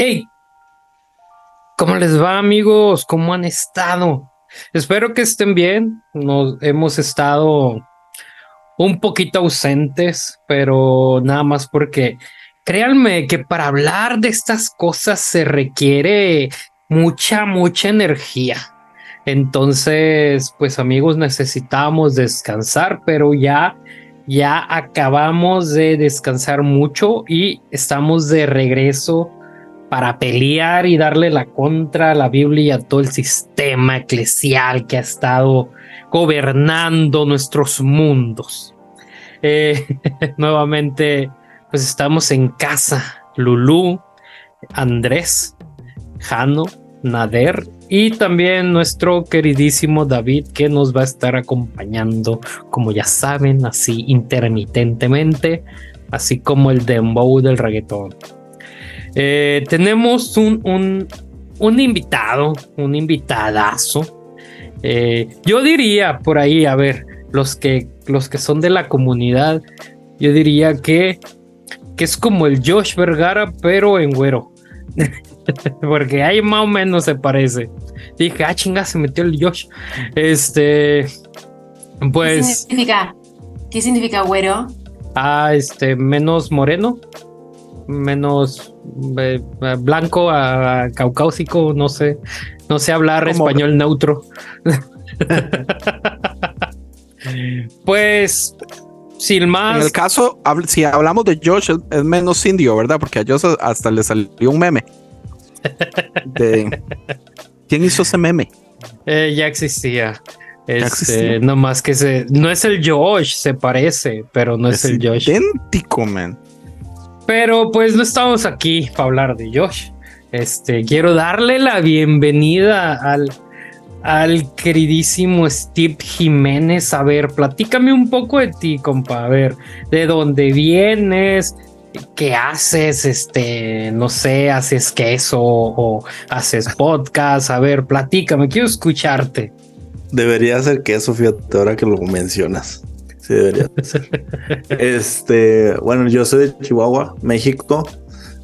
Hey, ¿cómo les va amigos? ¿Cómo han estado? Espero que estén bien. Nos hemos estado un poquito ausentes, pero nada más porque créanme que para hablar de estas cosas se requiere mucha, mucha energía. Entonces, pues amigos, necesitamos descansar, pero ya ya acabamos de descansar mucho y estamos de regreso para pelear y darle la contra a la Biblia y a todo el sistema eclesial que ha estado gobernando nuestros mundos. Eh, nuevamente, pues estamos en casa. Lulú, Andrés, Jano, Nader y también nuestro queridísimo David que nos va a estar acompañando, como ya saben, así intermitentemente, así como el dembow del reggaetón. Eh, tenemos un, un, un, invitado, un invitadazo. Eh, yo diría por ahí, a ver, los que, los que son de la comunidad, yo diría que, que es como el Josh Vergara, pero en güero. Porque ahí más o menos se parece. Dije, ah, chinga, se metió el Josh. Este, pues. ¿Qué significa? ¿Qué significa güero? Ah, este, menos moreno, menos eh, blanco a caucásico, no sé, no sé hablar español neutro. pues, sin más. En el caso, si hablamos de Josh, es menos indio, ¿verdad? Porque a Josh hasta le salió un meme. ¿Quién hizo ese meme? Eh, ya existía. Este, no más que se, no es el Josh, se parece, pero no es, el Josh. Idéntico, man. Pero pues no estamos aquí para hablar de Josh. Este, quiero darle la bienvenida al, al queridísimo Steve Jiménez. A ver, platícame un poco de ti, compa. A ver, de dónde vienes, qué haces, este, no sé, haces queso o haces podcast. A ver, platícame, quiero escucharte. Debería ser queso, fíjate, ahora que lo mencionas. Sí, debería ser. este, bueno, yo soy de Chihuahua, México.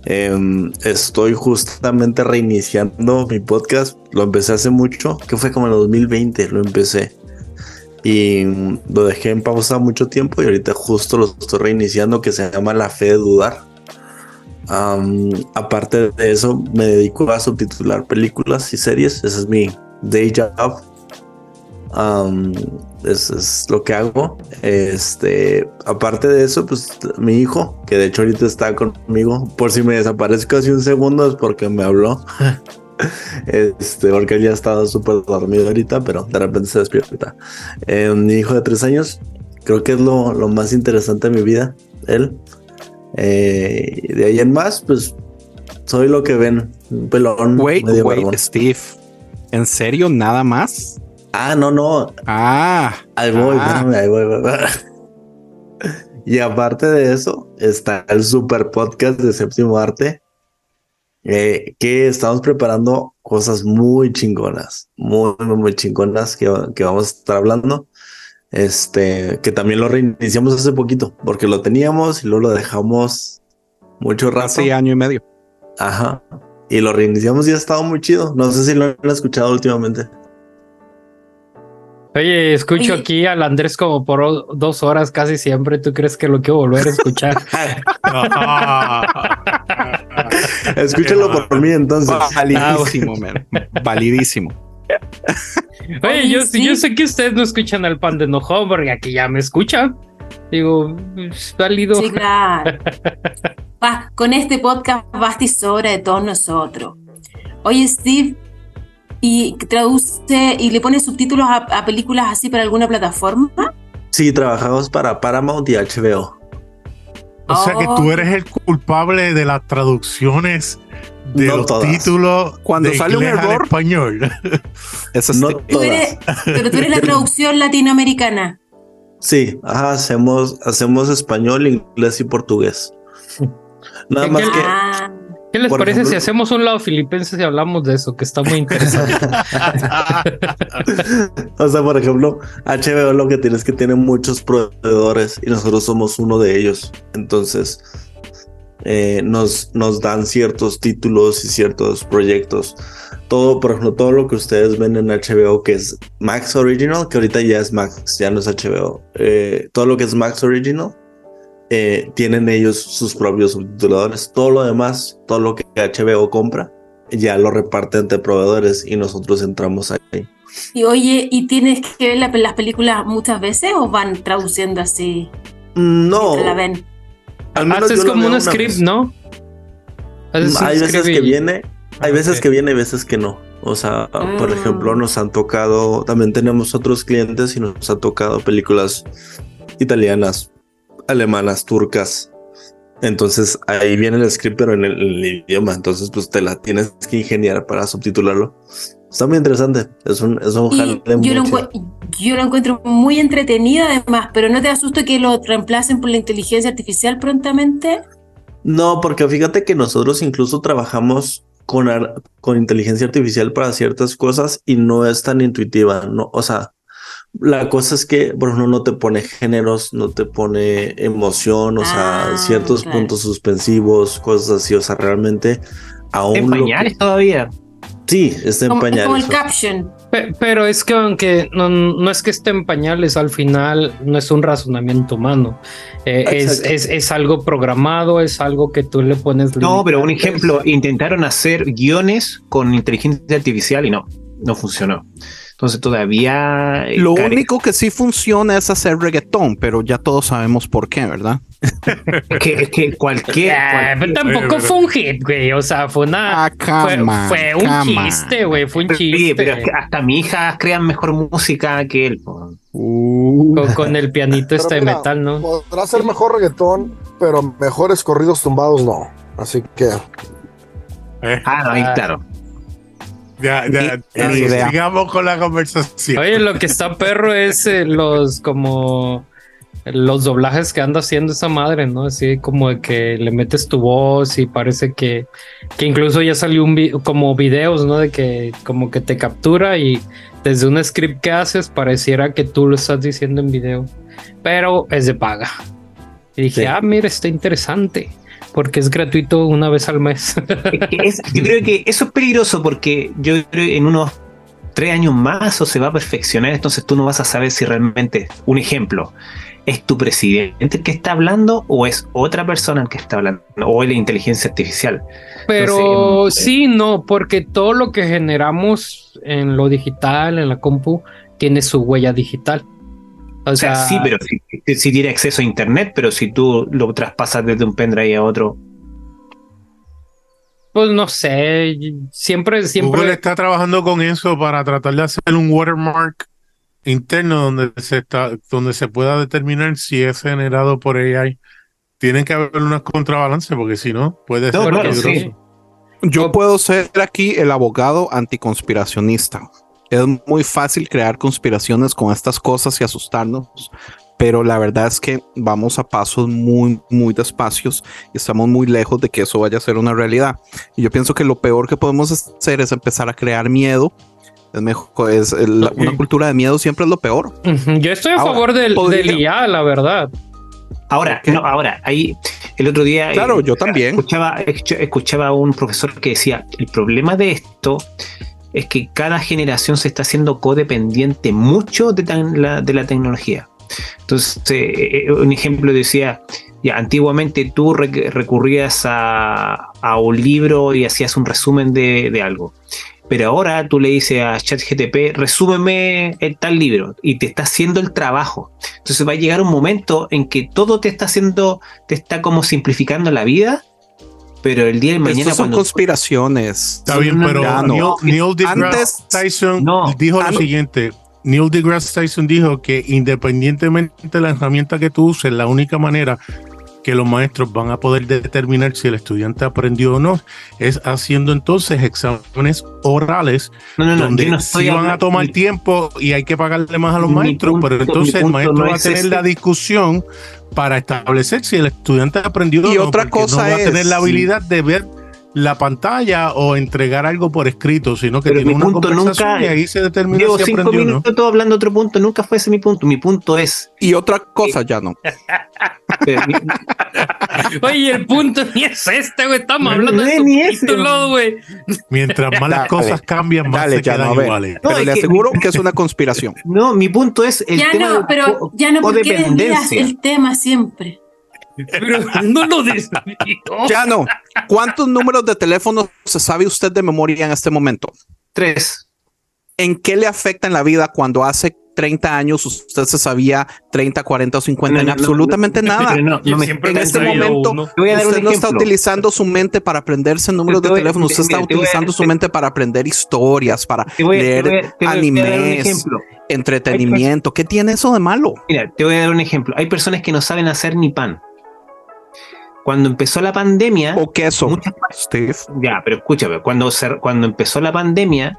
Em, estoy justamente reiniciando mi podcast. Lo empecé hace mucho, que fue como en el 2020, lo empecé. Y lo dejé en pausa mucho tiempo y ahorita justo lo estoy reiniciando, que se llama La Fe de Dudar. aparte de eso, me dedico a subtitular películas y series. Ese es mi day job. Eso es lo que hago. Este, aparte de eso, pues mi hijo, que de hecho ahorita está conmigo, por si me desaparezco casi un segundo es porque me habló. Este, porque él ya estaba súper dormido ahorita, pero de repente se despierta. Eh, mi hijo de tres años, creo que es lo, lo más interesante de mi vida, él. Eh, de ahí en más, pues soy lo que ven, un pelón. Wait, wait, Steve. ¿En serio nada más? Ah, no, no. Ah. Ahí voy, ah. ahí voy. Y aparte de eso, está el super podcast de Séptimo Arte, eh, que estamos preparando cosas muy chingonas, muy, muy, chingonas que, que, vamos a estar hablando. Este, que también lo reiniciamos hace poquito, porque lo teníamos y luego lo dejamos mucho rato. Hace año y medio. Ajá. Y lo reiniciamos y ha estado muy chido. No sé si lo han escuchado últimamente. Oye, escucho aquí al Andrés como por dos horas casi siempre. ¿Tú crees que lo quiero volver a escuchar? Escúchalo por mí entonces. Validísimo, man. Validísimo. Oye, yo, yo, sé que ustedes no escuchan al pan de enojón porque aquí ya me escuchan. Digo, es válido. Sí, claro. con este podcast basta y sobra de todos nosotros. Oye, Steve, y traduce y le pone subtítulos a, películas así para alguna plataforma? Sí, trabajamos para Paramount y HBO. O sea que tú oh. eres el culpable de las traducciones de los títulos cuando sale un error español. Eso no pero tú eres la traducción latinoamericana. Sí, ajá, hacemos, hacemos español, inglés y portugués. Nada más que ah. ¿Qué les parece si hacemos un lado filipense y hablamos de eso? Que está muy interesante. o sea, por ejemplo, HBO lo que tienes es que tiene muchos proveedores y nosotros somos uno de ellos. Entonces, eh, nos, nos dan ciertos títulos y ciertos proyectos. Todo, por ejemplo, todo lo que ustedes ven en HBO que es Max Original, que ahorita ya es Max, ya no es HBO. Eh, todo lo que es Max Original, eh, tienen ellos sus propios subtituladores. Todo lo demás, todo lo que HBO compra, ya lo reparte entre proveedores y nosotros entramos ahí. Y oye, ¿y tienes que ver las películas muchas veces o van traduciendo así? No. La ven? Al menos Haces como un script, ¿no? hay veces que viene, hay veces que viene y veces que no. O sea, por ah. ejemplo, nos han tocado, también tenemos otros clientes y nos han tocado películas italianas, alemanas, turcas. Entonces ahí viene el script, pero en el, idioma. Entonces, pues te la tienes que ingeniar para subtitularlo. Está muy interesante. Es un, es un yo, lo yo lo encuentro muy entretenido, además, pero ¿no te asusta que lo reemplacen por la inteligencia artificial prontamente? No, porque fíjate que nosotros incluso trabajamos con, con inteligencia artificial para ciertas cosas y no es tan intuitiva. No, o sea, la cosa es que, por ejemplo, no te pone géneros, no te pone emoción, o sea, ah, ciertos puntos suspensivos, cosas así, o sea, realmente aún... En pañales todavía. Sí, está en pañales. Como el caption. Pero es que aunque no, no, es que esté en pañales, al final no es un razonamiento humano. Eh, es, es, es, algo programado, es algo que tú le pones... No, pero un ejemplo, intentaron hacer guiones con inteligencia artificial y no, no funcionó. Entonces todavía... Eh, Lo único que sí funciona es hacer reggaetón, pero ya todos sabemos por qué, ¿verdad? es, que, es que cualquier... pero tampoco fue un hit, güey. O sea, fue una... Ah, fue, un chiste, güey. Fue un chiste. Sí, pero es que hasta mi hija crean mejor música que él. Uh. Con, el pianito este de metal, ¿no? Podrá ser mejor reggaetón, pero mejores corridos tumbados no. Así que... Ah, no, ahí ah. claro. Ya, ya, sigamos con la conversación. Oye, lo que está perro es eh, los como los doblajes que anda haciendo esa madre, ¿no? Así como de que le metes tu voz y parece que, que incluso ya salió un como videos, ¿no? De que como que te captura y desde un script que haces pareciera que tú lo estás diciendo en video, pero es de paga. Y dije, ah, mira, está interesante porque es gratuito una vez al mes. yo creo que eso es peligroso porque yo creo que en unos tres años más o se va a perfeccionar, entonces tú no vas a saber si realmente, un ejemplo, es tu presidente el que está hablando o es otra persona el que está hablando o es la inteligencia artificial. Pero em, sí, no, porque todo lo que generamos en lo digital, en la compu, tiene su huella digital. O, sea, sí, pero si, tiene acceso a internet, pero si tú lo traspasas desde un pendrive a otro. Pues no sé, siempre, siempre. Google está trabajando con eso para tratar de hacer un watermark interno donde se está, donde se pueda determinar si es generado por AI. Tienen que haber unas contrabalances, porque si no, puede ser peligroso. Yo puedo ser aquí el abogado anticonspiracionista es muy fácil crear conspiraciones con estas cosas y asustarnos, pero la verdad es que vamos a pasos muy, muy despacios y estamos muy lejos de que eso vaya a ser una realidad. Y yo pienso que lo peor que podemos hacer es empezar a crear miedo. Es mejor, es una cultura de miedo siempre es lo peor. Yo estoy a favor del, del, IA, la verdad. Ahora, no, ahora, ahí el otro día. Claro, yo también. Escuchaba, escuchaba a un profesor que decía: el problema de esto es que cada generación se está haciendo codependiente mucho de, la, de la tecnología. Entonces, eh, eh, un ejemplo decía, ya, antiguamente tú recurrías a, un libro y hacías un resumen de, algo. Pero ahora tú le dices a ChatGTP, resúmeme tal libro y te está haciendo el trabajo. Entonces va a llegar un momento en que todo te está haciendo, te está como simplificando la vida pero el día de mañana. son conspiraciones. Está bien, pero Neil, deGrasse Tyson dijo lo siguiente. Neil deGrasse Tyson dijo que independientemente de la herramienta que tú uses, la única manera que los maestros van a poder determinar si el estudiante aprendió o no es haciendo entonces exámenes orales donde sí van a tomar tiempo y hay que pagarle más a los maestros, pero entonces el maestro va a tener la discusión para establecer si el estudiante aprendido y otra cosa no va a tener la habilidad de ver la pantalla o entregar algo por escrito, sino que tiene una punto nunca, y ahí se determina llevo si cinco minutos todo hablando otro punto, nunca fue ese mi punto. Mi punto es. Y otra cosa ya no. Oye, el punto ni es este, güey. Estamos hablando de ni ese, güey. Mientras más las cosas cambian, más se quedan iguales. pero le aseguro que, es una conspiración. No, mi punto es el ya tema no, pero ya no porque el tema siempre. Pero no lo Ya no. ¿Cuántos números de teléfono se sabe usted de memoria en este momento? Tres. ¿En qué le afecta en la vida cuando hace 30 años usted se sabía 30, 40 o 50? en absolutamente nada. en este momento usted no está utilizando su mente para aprenderse números de teléfono, usted está utilizando su mente para aprender historias, para leer animes, entretenimiento. ¿Qué tiene eso de malo? Mira, te voy a dar un ejemplo. Hay personas que no saben hacer ni pan cuando empezó la pandemia. O queso, Steve. Ya, pero escúchame, cuando, cuando empezó la pandemia,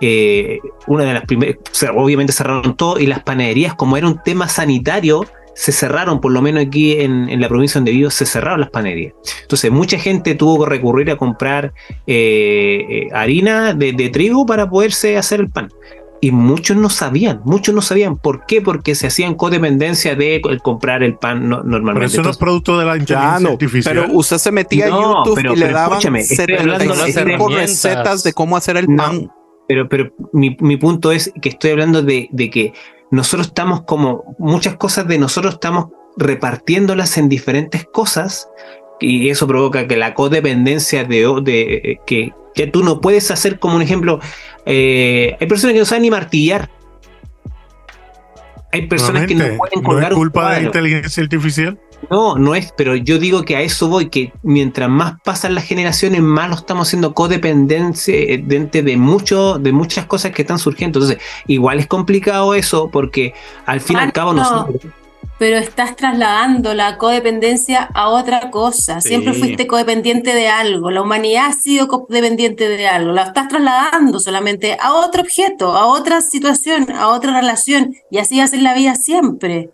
eh, una de las primeras, obviamente cerraron todo y las panaderías, como era un tema sanitario, se cerraron, por lo menos aquí en, la provincia donde vivo, se cerraron las panaderías. Entonces, mucha gente tuvo que recurrir a comprar eh, eh, harina de, trigo para poderse hacer el pan y muchos no sabían, muchos no sabían. ¿Por qué? Porque se hacían codependencia de comprar el pan normalmente. Pero eso no es producto de la inteligencia artificial. Pero usted se metía a YouTube y le daban recetas de cómo hacer el pan. Pero, pero mi, mi, punto es que estoy hablando de, de que nosotros estamos como, muchas cosas de nosotros estamos repartiéndolas en diferentes cosas y eso provoca que la codependencia de, de que, que tú no puedes hacer como un ejemplo, eh, hay personas que no saben ni martillar. Hay personas que no pueden colgar ¿No es culpa de la inteligencia artificial? No, no es, pero yo digo que a eso voy, que mientras más pasan las generaciones, más lo estamos haciendo codependencia de, mucho, de muchas cosas que están surgiendo. Entonces, igual es complicado eso, porque al fin y al cabo nosotros pero estás trasladando la codependencia a otra cosa. Siempre fuiste codependiente de algo. La humanidad ha sido codependiente de algo. La estás trasladando solamente a otro objeto, a otra situación, a otra relación. Y así hace la vida siempre.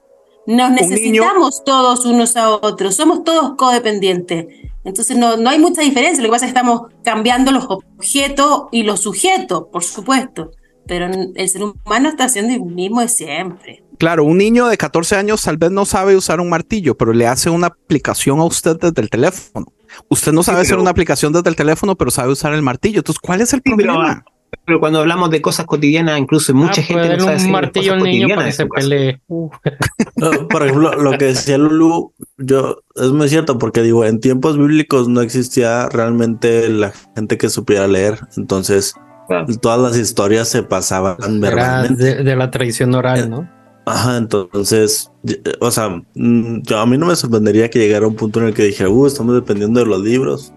Nos necesitamos todos unos a otros. Somos todos codependientes. Entonces no, no hay mucha diferencia. Lo que pasa es que estamos cambiando los objetos y los sujetos, por supuesto. Pero el ser humano está haciendo el mismo de siempre. Claro, un niño de 14 años tal vez no sabe usar un martillo, pero le hace una aplicación a usted desde el teléfono. Usted no sabe hacer una aplicación desde el teléfono, pero sabe usar el martillo. Entonces, ¿cuál es el problema? Pero, cuando hablamos de cosas cotidianas, incluso mucha ah, gente no sabe un martillo al niño para que se pelee. Por ejemplo, lo que decía Lulu, yo es muy cierto porque digo, en tiempos bíblicos no existía realmente la gente que supiera leer, entonces todas las historias se pasaban verbalmente. De, la tradición oral, ¿no? Ajá, entonces, o sea, mm, yo, a mí no me sorprendería que llegara un punto en el que dije, uh, estamos dependiendo de los libros.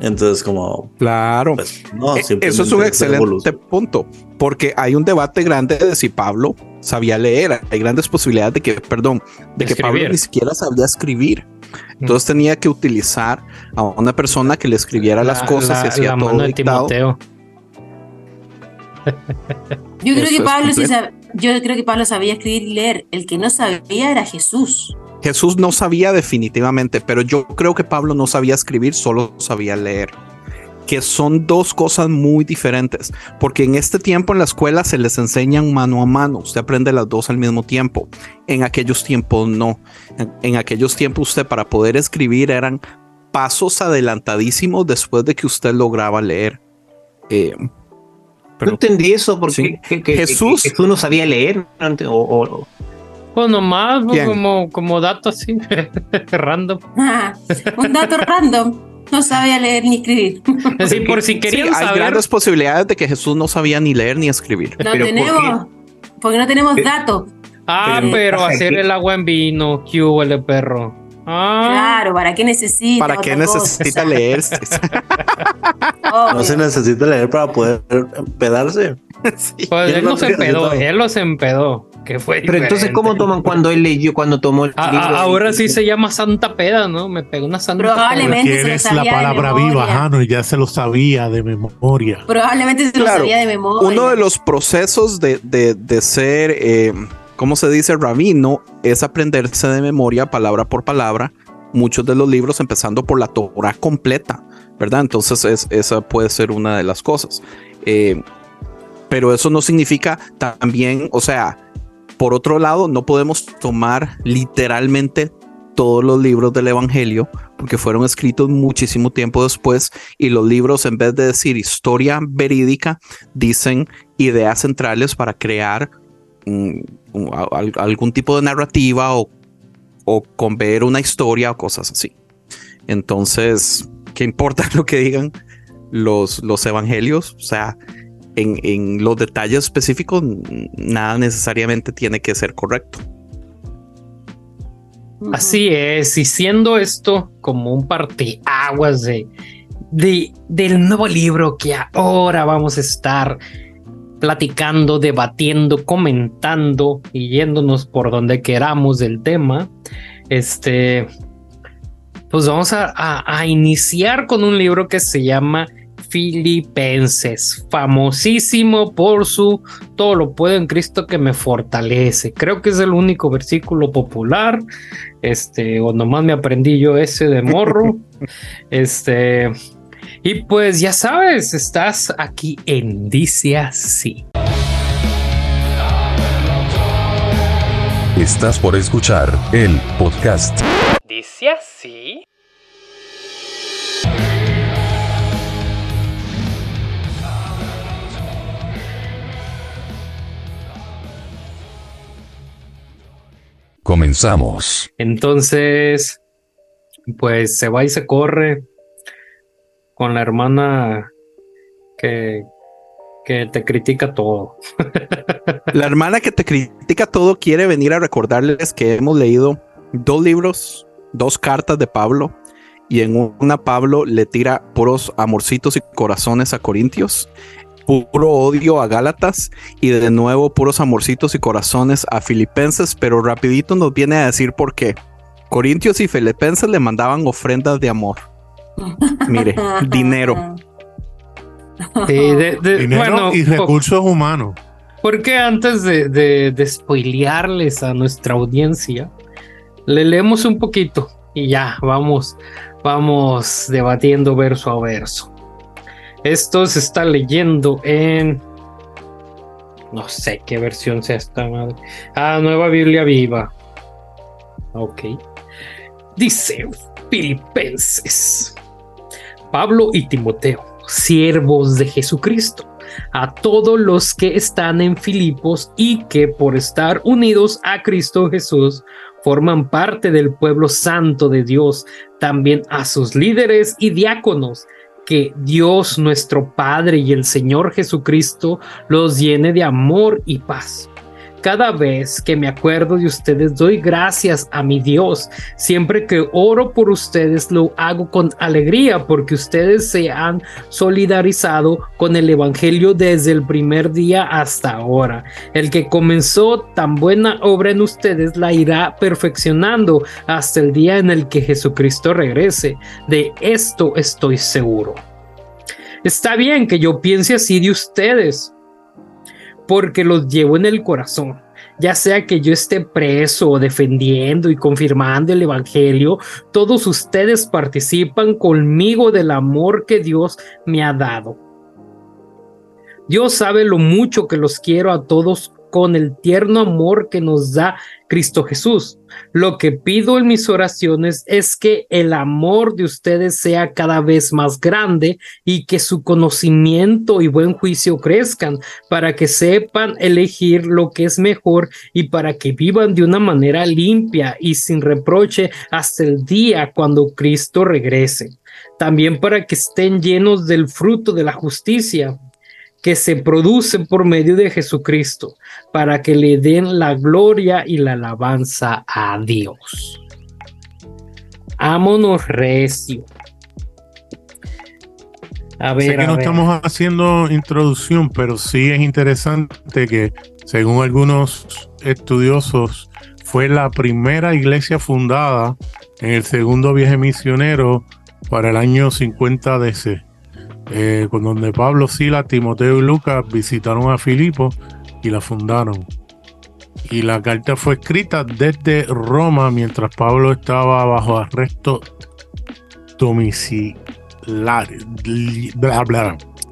Entonces, como. Claro. Pues, no, e, Eso es un excelente punto, porque hay un debate grande de si Pablo sabía leer. Hay grandes posibilidades de que, perdón, de que Pablo ni siquiera sabía escribir. Entonces tenía que utilizar a una persona que le escribiera las cosas y hacía todo dictado. Yo creo que Pablo sabía yo creo que Pablo sabía escribir y leer. El que no sabía era Jesús. Jesús no sabía definitivamente, pero yo creo que Pablo no sabía escribir, solo sabía leer. Que son dos cosas muy diferentes, porque en este tiempo en la escuela se les enseñan mano a mano, usted aprende las dos al mismo tiempo. En aquellos tiempos no. En, aquellos tiempos usted para poder escribir eran pasos adelantadísimos después de que usted lograba leer. Eh, no entendí eso porque Jesús. Jesús no sabía leer antes, o, o, pues nomás, pues, como, como dato así, random. un dato random. No sabía leer ni escribir. Sí, por si querían sí, Hay grandes posibilidades de que Jesús no sabía ni leer ni escribir. No tenemos, porque no tenemos datos. Ah, pero, hacer el agua en vino, ¿qué hubo el perro? Ah. Claro, ¿para qué necesita? ¿Para qué necesita leer? no se necesita leer para poder empedarse. Pues él no se empedó, él los empedó. Que fue Pero entonces, ¿cómo toman cuando él leyó, cuando tomó el ah, libro? Ah, ahora sí se llama Santa Peda, ¿no? Me pegó una Santa Probablemente se lo sabía la palabra viva, Jano, y ya se lo sabía de memoria. Probablemente se lo sabía de memoria. Uno de los procesos de, de, de ser... Eh, ¿cómo se dice? Rabino es aprenderse de memoria palabra por palabra muchos de los libros, empezando por la Torah completa, ¿verdad? Entonces esa puede ser una de las cosas. Eh, pero eso no significa también, o sea, por otro lado, no podemos tomar literalmente todos los libros del Evangelio, porque fueron escritos muchísimo tiempo después y los libros en vez de decir historia verídica, dicen ideas centrales para crear mm, algún tipo de narrativa o, o con ver una historia o cosas así. Entonces, ¿qué importa lo que digan los, los evangelios? O sea, en, en los detalles específicos, nada necesariamente tiene que ser correcto. Así es, y siendo esto como un parteaguas de, de, del nuevo libro que ahora vamos a estar platicando, debatiendo, comentando y yéndonos por donde queramos del tema, este, pues vamos a, a iniciar con un libro que se llama Filipenses, famosísimo por su todo lo puedo en Cristo que me fortalece. Creo que es el único versículo popular, este, o nomás me aprendí yo ese de morro. este, y pues ya sabes, estás aquí en Dice Así. Estás por escuchar el podcast. Dice Así. Comenzamos. Entonces, pues se va y se corre con la hermana que, que te critica todo. la hermana que te critica todo quiere venir a recordarles que hemos leído dos libros, dos cartas de Pablo, y en una Pablo le tira puros amorcitos y corazones a Corintios puro odio a Gálatas y de nuevo puros amorcitos y corazones a Filipenses, pero rapidito nos viene a decir por qué. Corintios y Filipenses le mandaban ofrendas de amor. Mire, dinero. dinero y recursos humanos. Porque antes de, de, de spoilearles a nuestra audiencia, le leemos un poquito y ya vamos, vamos debatiendo verso a verso. Esto se está leyendo en. No sé qué versión sea esta madre. Ah, Nueva Biblia Viva. Ok. Dice Filipenses. Pablo y Timoteo, siervos de Jesucristo, a todos los que están en Filipos y que por estar unidos a Cristo Jesús forman parte del pueblo santo de Dios, también a sus líderes y diáconos que Dios nuestro Padre y el Señor Jesucristo los llene de amor y paz. Cada vez que me acuerdo de ustedes doy gracias a mi Dios. Siempre que oro por ustedes lo hago con alegría porque ustedes se han solidarizado con el Evangelio desde el primer día hasta ahora. El que comenzó tan buena obra en ustedes la irá perfeccionando hasta el día en el que Jesucristo regrese. De esto estoy seguro. Está bien que yo piense así de ustedes porque los llevo en el corazón. Ya sea que yo esté preso o defendiendo y confirmando el Evangelio, todos ustedes participan conmigo del amor que Dios me ha dado. Dios sabe lo mucho que los quiero a todos con el tierno amor que nos da Cristo Jesús. Lo que pido en mis oraciones es que el amor de ustedes sea cada vez más grande y que su conocimiento y buen juicio crezcan para que sepan elegir lo que es mejor y para que vivan de una manera limpia y sin reproche hasta el día cuando Cristo regrese. También para que estén llenos del fruto de la justicia que se producen por medio de Jesucristo, para que le den la gloria y la alabanza a Dios. Ámonos recio. A ver, sé que no estamos haciendo introducción, pero sí es interesante que, según algunos estudiosos, fue la primera iglesia fundada en el segundo viaje misionero para el año 50 DC eh, con donde Pablo, Sila, Timoteo y Lucas visitaron a Filipo y la fundaron. Y la carta fue escrita desde Roma mientras Pablo estaba bajo arresto domiciliario.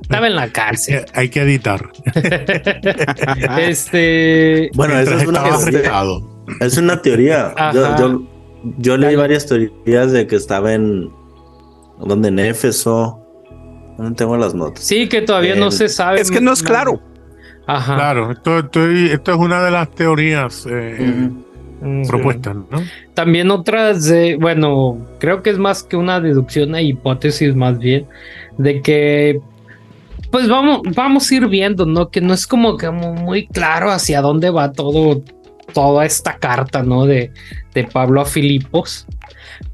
Estaba en la cárcel. Hay que, editar. este. Bueno, eso es una, teoría, es una teoría. Yo, yo, leí varias teorías de que estaba en. donde en Éfeso. No tengo las notas. Sí, que todavía no se sabe. Es que no es claro. Ajá. Claro, esto, esto, es una de las teorías eh, mm, propuestas, ¿no? También otras, de, bueno, creo que es más que una deducción e hipótesis más bien, de que pues vamos, vamos a ir viendo, ¿no? Que no es como que muy claro hacia dónde va todo, toda esta carta, ¿no? De, de Pablo a Filipos.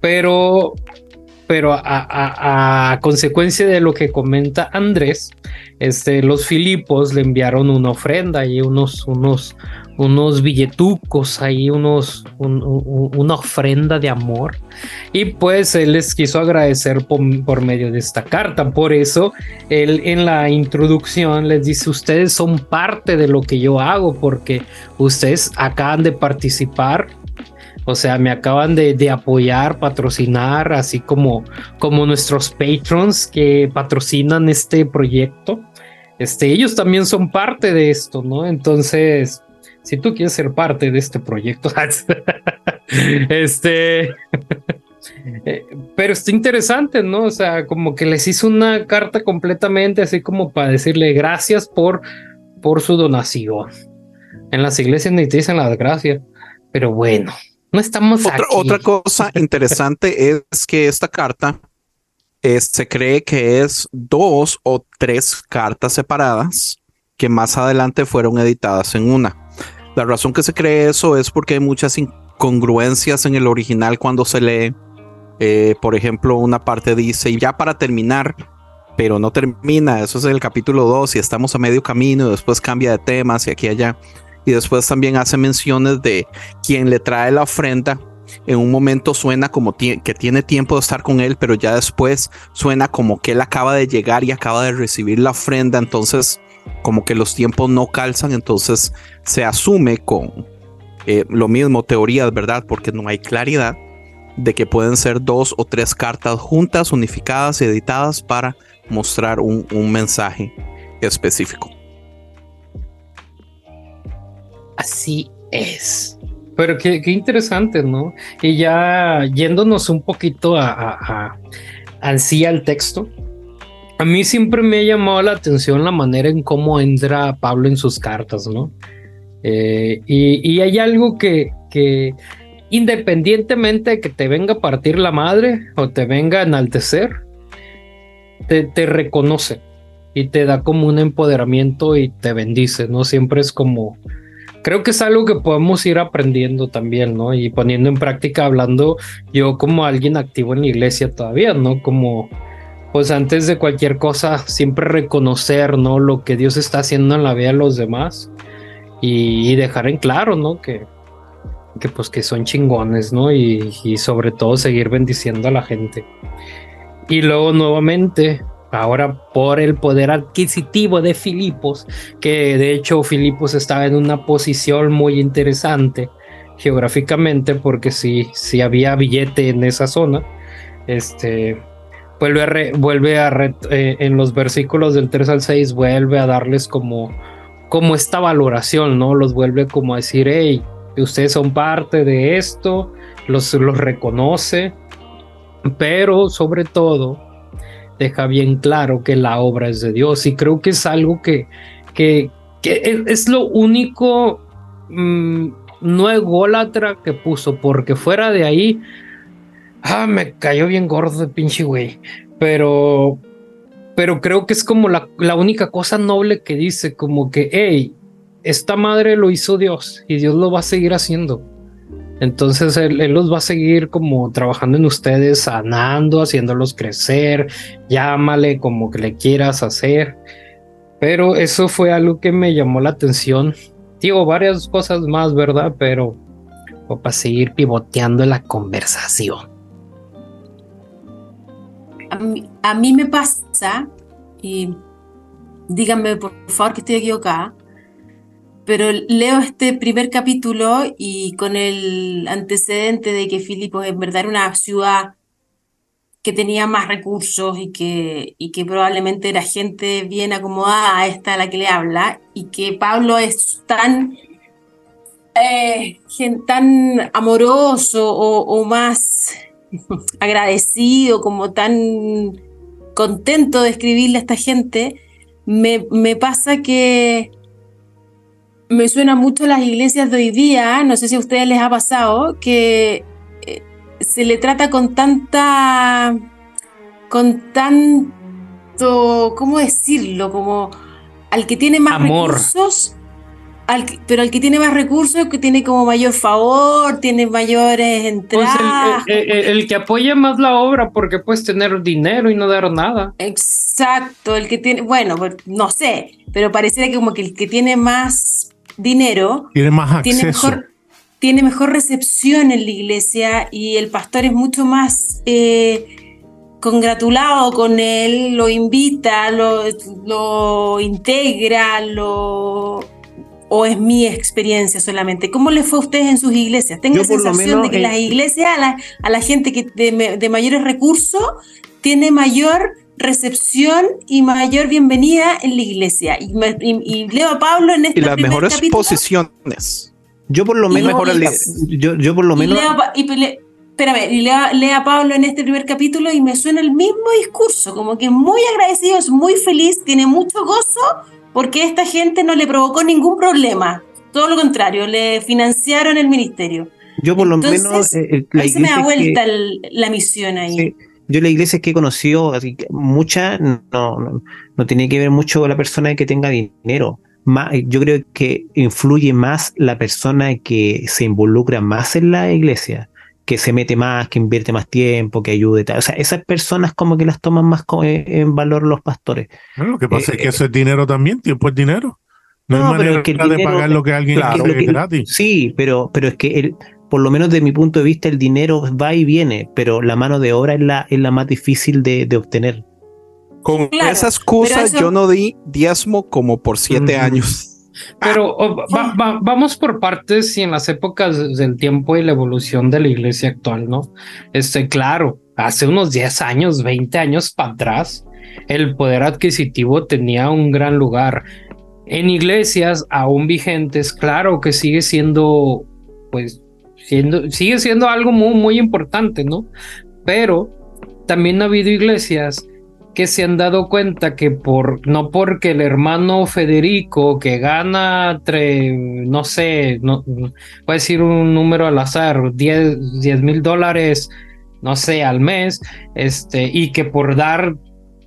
Pero pero a, consecuencia de lo que comenta Andrés, este, los Filipos le enviaron una ofrenda y unos, unos, unos billetucos ahí, unos, una ofrenda de amor. Y pues él les quiso agradecer por, medio de esta carta. Por eso él en la introducción les dice, ustedes son parte de lo que yo hago porque ustedes acaban de participar o sea, me acaban de, apoyar, patrocinar, así como, como nuestros patrons que patrocinan este proyecto. Este, ellos también son parte de esto, ¿no? Entonces, si tú quieres ser parte de este proyecto, este, pero está interesante, ¿no? O sea, como que les hizo una carta completamente así como para decirle gracias por, por su donación. En las iglesias ni te dicen las gracias, pero bueno, no estamos otra, Otra cosa interesante es que esta carta se cree que es dos o tres cartas separadas que más adelante fueron editadas en una. La razón que se cree eso es porque hay muchas incongruencias en el original cuando se lee. Eh, por ejemplo, una parte dice, y ya para terminar, pero no termina, eso es el capítulo 2 y estamos a medio camino y después cambia de temas y aquí y allá y después también hace menciones de quien le trae la ofrenda. En un momento suena como que tiene tiempo de estar con él, pero ya después suena como que él acaba de llegar y acaba de recibir la ofrenda. Entonces, como que los tiempos no calzan, entonces se asume con eh, lo mismo, teorías, ¿verdad? Porque no hay claridad de que pueden ser dos o tres cartas juntas, unificadas y editadas para mostrar un mensaje específico. Así es. Pero qué, interesante, ¿no? Y ya yéndonos un poquito a, a, al texto, a mí siempre me ha llamado la atención la manera en cómo entra Pablo en sus cartas, ¿no? Eh, y, hay algo que, que independientemente de que te venga a partir la madre o te venga a enaltecer, te, te reconoce y te da como un empoderamiento y te bendice, ¿no? Siempre es como creo que es algo que podemos ir aprendiendo también, ¿no? Y poniendo en práctica, hablando yo como alguien activo en la iglesia todavía, ¿no? Como, pues antes de cualquier cosa, siempre reconocer, ¿no? Lo que Dios está haciendo en la vida de los demás y, dejar en claro, ¿no? Que, que pues que son chingones, ¿no? Y, y sobre todo seguir bendiciendo a la gente. Y luego nuevamente, ahora por el poder adquisitivo de Filipos, que de hecho Filipos estaba en una posición muy interesante geográficamente, porque si, si había billete en esa zona, este vuelve a, vuelve a eh, en los versículos del 3 al 6 vuelve a darles como, como esta valoración, ¿no? Los vuelve como a decir, hey, ustedes son parte de esto, los, los reconoce, pero sobre todo deja bien claro que la obra es de Dios y creo que es algo que, que, es lo único mm, no ególatra que puso, porque fuera de ahí, ah, me cayó bien gordo de pinche güey, pero, pero creo que es como la, la única cosa noble que dice, como que, hey, esta madre lo hizo Dios y Dios lo va a seguir haciendo. Entonces él, los va a seguir como trabajando en ustedes, sanando, haciéndolos crecer, llámale como que le quieras hacer. Pero eso fue algo que me llamó la atención. Digo, varias cosas más, ¿verdad? Pero para seguir pivoteando la conversación. A mí, me pasa, y díganme por favor que estoy equivocada, pero leo este primer capítulo y con el antecedente de que Filipos en verdad era una ciudad que tenía más recursos y que, y que probablemente era gente bien acomodada a esta la que le habla, y que Pablo es tan, eh, tan amoroso o, más agradecido, como tan contento de escribirle a esta gente, me, me pasa que me suena mucho las iglesias de hoy día, no sé si a ustedes les ha pasado, que se le trata con tanta, con tanto, ¿cómo decirlo? Como al que tiene más recursos, al, pero al que tiene más recursos, que tiene como mayor favor, tiene mayores pues entradas. el, que apoya más la obra porque puedes tener dinero y no dar nada. Exacto, el que tiene, bueno, pues, no sé, pero pareciera que como que el que tiene más dinero tiene más acceso. Tiene mejor, tiene mejor recepción en la iglesia y el pastor es mucho más eh, congratulado con él, lo invita, lo, lo integra, lo o es mi experiencia solamente. ¿Cómo le fue a ustedes en sus iglesias? Tengo la sensación de que las iglesias, a la, a la gente que de, mayores recursos, tiene mayor recepción y mayor bienvenida en la iglesia. Y, leo a Pablo en este Y las mejores posiciones. Yo por lo menos. yo, yo, por lo menos. Y espérame, y lea, a Pablo en este primer capítulo y me suena el mismo discurso, como que muy agradecido, es muy feliz, tiene mucho gozo porque esta gente no le provocó ningún problema. Todo lo contrario, le financiaron el ministerio. Yo por lo menos... Eh, eh se me da vuelta la misión ahí. Yo la iglesia que he conocido, muchas, no, no, no, tiene que ver mucho con la persona que tenga dinero yo creo que influye más la persona que se involucra más en la iglesia, que se mete más, que invierte más tiempo, que ayude. O sea, esas personas como que las toman más eh, en valor los pastores. lo que pasa es que eh, eso es dinero también, tiempo es dinero. No, hay manera de pagar lo que alguien claro, gratis. Sí, pero, pero es que el, por lo menos de mi punto de vista, el dinero va y viene, pero la mano de obra es la, es la más difícil de, de obtener. Con esa excusa yo no di diezmo como por siete años. Pero oh, vamos por partes y en las épocas del tiempo y la evolución de la iglesia actual, ¿no? Este, claro, hace unos 10 años, 20 años para atrás, el poder adquisitivo tenía un gran lugar. En iglesias aún vigentes, claro que sigue siendo, pues, siendo, sigue siendo algo muy, muy importante, ¿no? Pero también ha habido iglesias que se han dado cuenta que por no porque el hermano Federico que gana no sé no voy a decir un número al azar 10 mil dólares no sé al mes este y que por dar